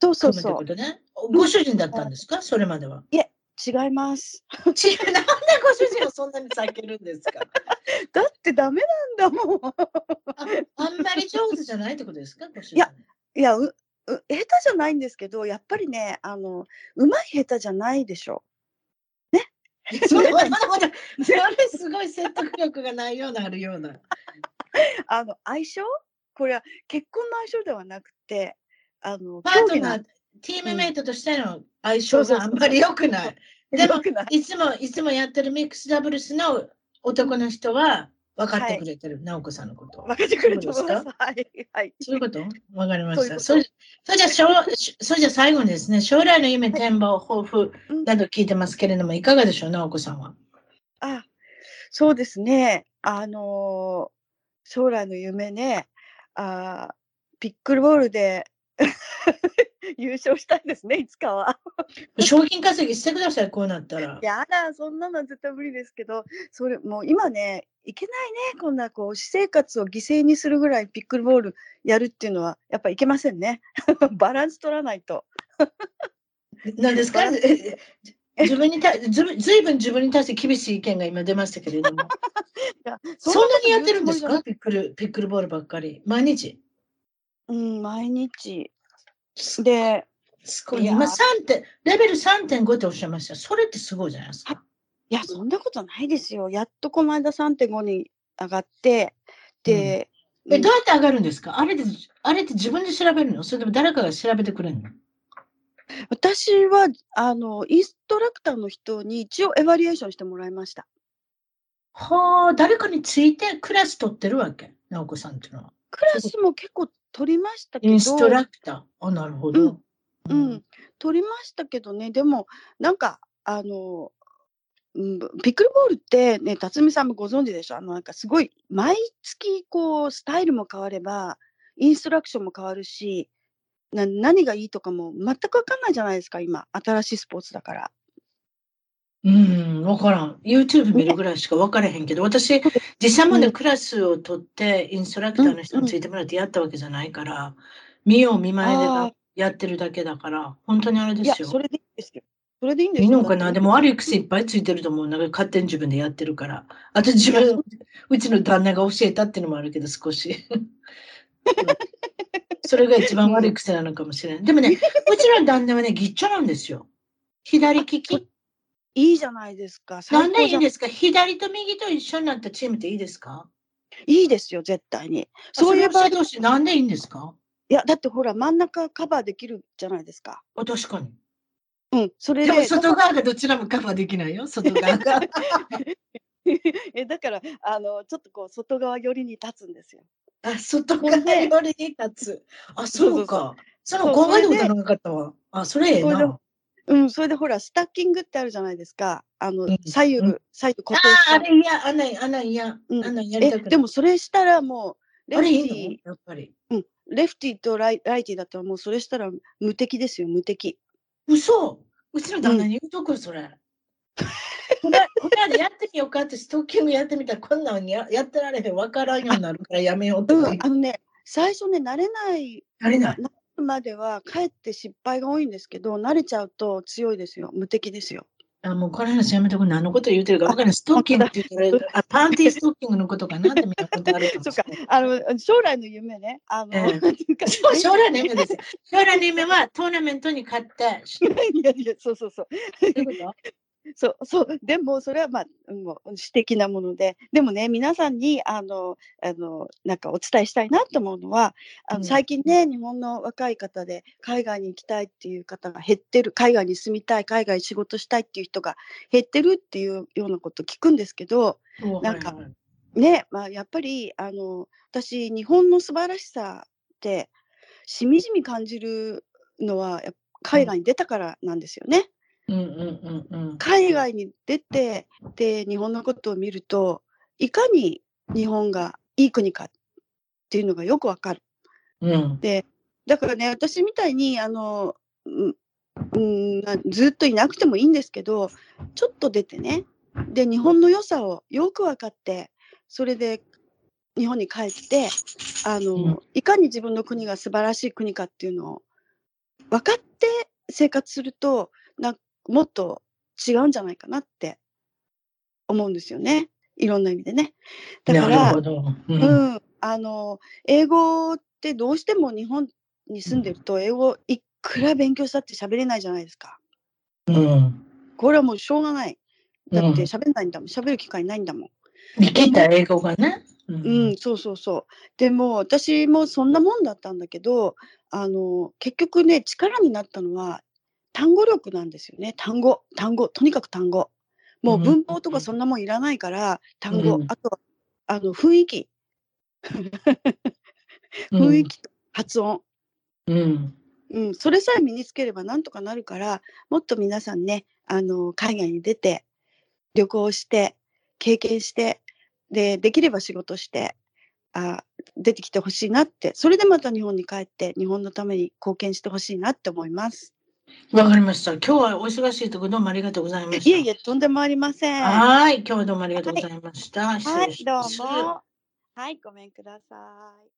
そうそう組むってそう。ことね。ご主人だったんですか？それまでは。違います。違う、なんでご主人をそんなに避けるんですか？だってダメなんだもん。ああんまり上手じゃないってことですか？いやいや、う、う下手じゃないんですけど、やっぱりね、あの、うまい下手じゃないでしょ。そうまだまだそれすごい説得力がないようなあるような。あの、相性？これは結婚の相性ではなくて、あの、パートナなー、チームメイトとしての相性があんまり良くない。でもいつも、いつもやってるミックスダブルスの男の人は分かってくれてる、直子さんのことを。分かってくれてます。はい。はい。そういうこと？わかりました。それそれじゃ将、それじゃ最後にですね、将来の夢、はい展望、抱負うんなど聞いてますけれども、いかがでしょう、直子さんは。あ、そうですね。あのー将来の夢ね、あーピックルボールで優勝したいですね、いつかは。賞金稼ぎしてください、こうなったら。やだ、そんなのは絶対無理ですけど、それもう今ね、いけないね、こんなこう私生活を犠牲にするぐらいピックルボールやるっていうのは、やっぱいけませんね。バランス取らないと。何ですか？自分にたずずいぶん自分に対して厳しい意見が今出ましたけれども。いやそんなにやってるんですか？ピックル、ピックルボールばっかり。毎日。うん、毎日。で、すごい。今3点、レベル3.5っておっしゃいました。それってすごいじゃないですか。いや、そんなことないですよ。やっとこの間3.5に上がって、で、え、どうやって上がるんですか？あれで、あれって自分で調べるの？それとも誰かが調べてくれるの？私は、あの、インストラクターの人に一応エバリエーションしてもらいました。はあ、誰かについてクラス取ってるわけ？直子さんっていうのは。クラスも結構取りましたけど、インストラクター。あ、なるほど。うん、取りましたけどね、でも、なんか、あの、うん、ピックルボールってね、辰巳さんもご存知でしょ？あの、なんかすごい、毎月、こう、スタイルも変われば、インストラクションも変わるし、な何がいいとかも全くわかんないじゃないですか、今。新しいスポーツだから。うん、わからん。YouTube 見るぐらいしか分からへんけど、私、実際までクラスを取って、インストラクターの人についてもらってやったわけじゃないから、見よう見まねでやってるだけだから、本当にあれでいや、すよ。それでいいんですよ。それでいいんですよ。いいのかなでも悪い癖いっぱいついてると思う。なんか勝手に自分でやってるから。あと自分、うちの旦那が教えたっていうのもあるけど、少し。それが一番悪い癖なのかもしれない。でもね、うちの旦那はね、ぎっちょなんですよ。左利き。いいじゃないですか。なんでいい最高じゃですか？左と右と一緒になったチームっていいですか？いいですよ、絶対に。そそうういう場合、同士なんでいいんですか？や、だってほら、真ん中カバーできるじゃないですか。あ確かに。うん、それでで。も外側がどちらもカバーできないよ、外側が。えだからあのちょっとこう外側寄りに立つんですよ。あ、外側よりに立つ。あ、そうか。そのそう考えたこそれでとなかったわ。あ、それええな。うん、それでほらスタッキングってあるじゃないですか。あの、うん左右、うん左右固定ああ、あした。れ嫌、あんなん、あんなん嫌、うんあんなんやりえたくない。でもそれしたらもうレフティやっぱり。うん、レフティとライライティだったらもうそれしたら無敵ですよ無敵。嘘うちの旦那に言うとく、それ。これ、これやってみようかって、ストッキングやってみたら、こんなんややってられへん、わからんようになるからやめようとうんか言う。あのね最初ね慣れないあれない。まではかえって失敗が多いんですけど慣れちゃうと強いですよ無敵ですよ。あ、もうこの話やめとく。何のこと言うてるか分からない。ストッキングって言ったら、あ、パンティーストッキングのことかなって見たことあるかもそっかしれない。あの将来の夢ねあの、ええなんていうかそう将来の夢ですよ。将来の夢はトーナメントに勝って、いやいやそうそうそうどういうこと？そう そうでもそれはまあうんもう私的なものででもね皆さんにあのあのなんかお伝えしたいなと思うのはあの、うん。最近ね日本の若い方で海外に行きたいっていう方が減ってる海外に住みたい海外仕事したいっていう人が減ってるっていうようなこと聞くんですけどなんかねまあやっぱりあの私日本の素晴らしさってしみじみ感じるのは海外に出たからなんですよね。うんうんうんうん。海外に出てで日本のことを見るといかに日本がいい国かっていうのがよくわかる。うん。でだからね私みたいにあの、うんうん、なずっといなくてもいいんですけどちょっと出てねで日本の良さをよく分かってそれで日本に帰ってあの、うんいかに自分の国が素晴らしい国かっていうのを分かって生活するとなもっと違うんじゃないかなって思うんですよねいろんな意味でね。だかならるほど。う。うんん、あの英語ってどうしても日本に住んでると英語いくら勉強したって喋れないじゃないですか。うん。これはもうしょうがない。だってうん喋んないんだもん。喋る機会ないんだもん。生きた英語がね。ううん、そうそうそう。でも私もそんなもんだったんだけど、あの結局ね力になったのは単語力なんですよね。単語、単語、とにかく単語。もううん文法とかそんなもんいらないから、単語、うんあとあの雰囲気、雰囲気と発音。うん。うん、それさえ身につければなんとかなるからもっと皆さんねあの海外に出て旅行して経験してでできれば仕事してあ出てきてほしいなってそれでまた日本に帰って日本のために貢献してほしいなって思います。わかりました。今日はお忙しいところどうもありがとうございました。いえいえとんでもありません。ははい。今日はどうもありがとうございました。失礼いどう。も。はいごめんください。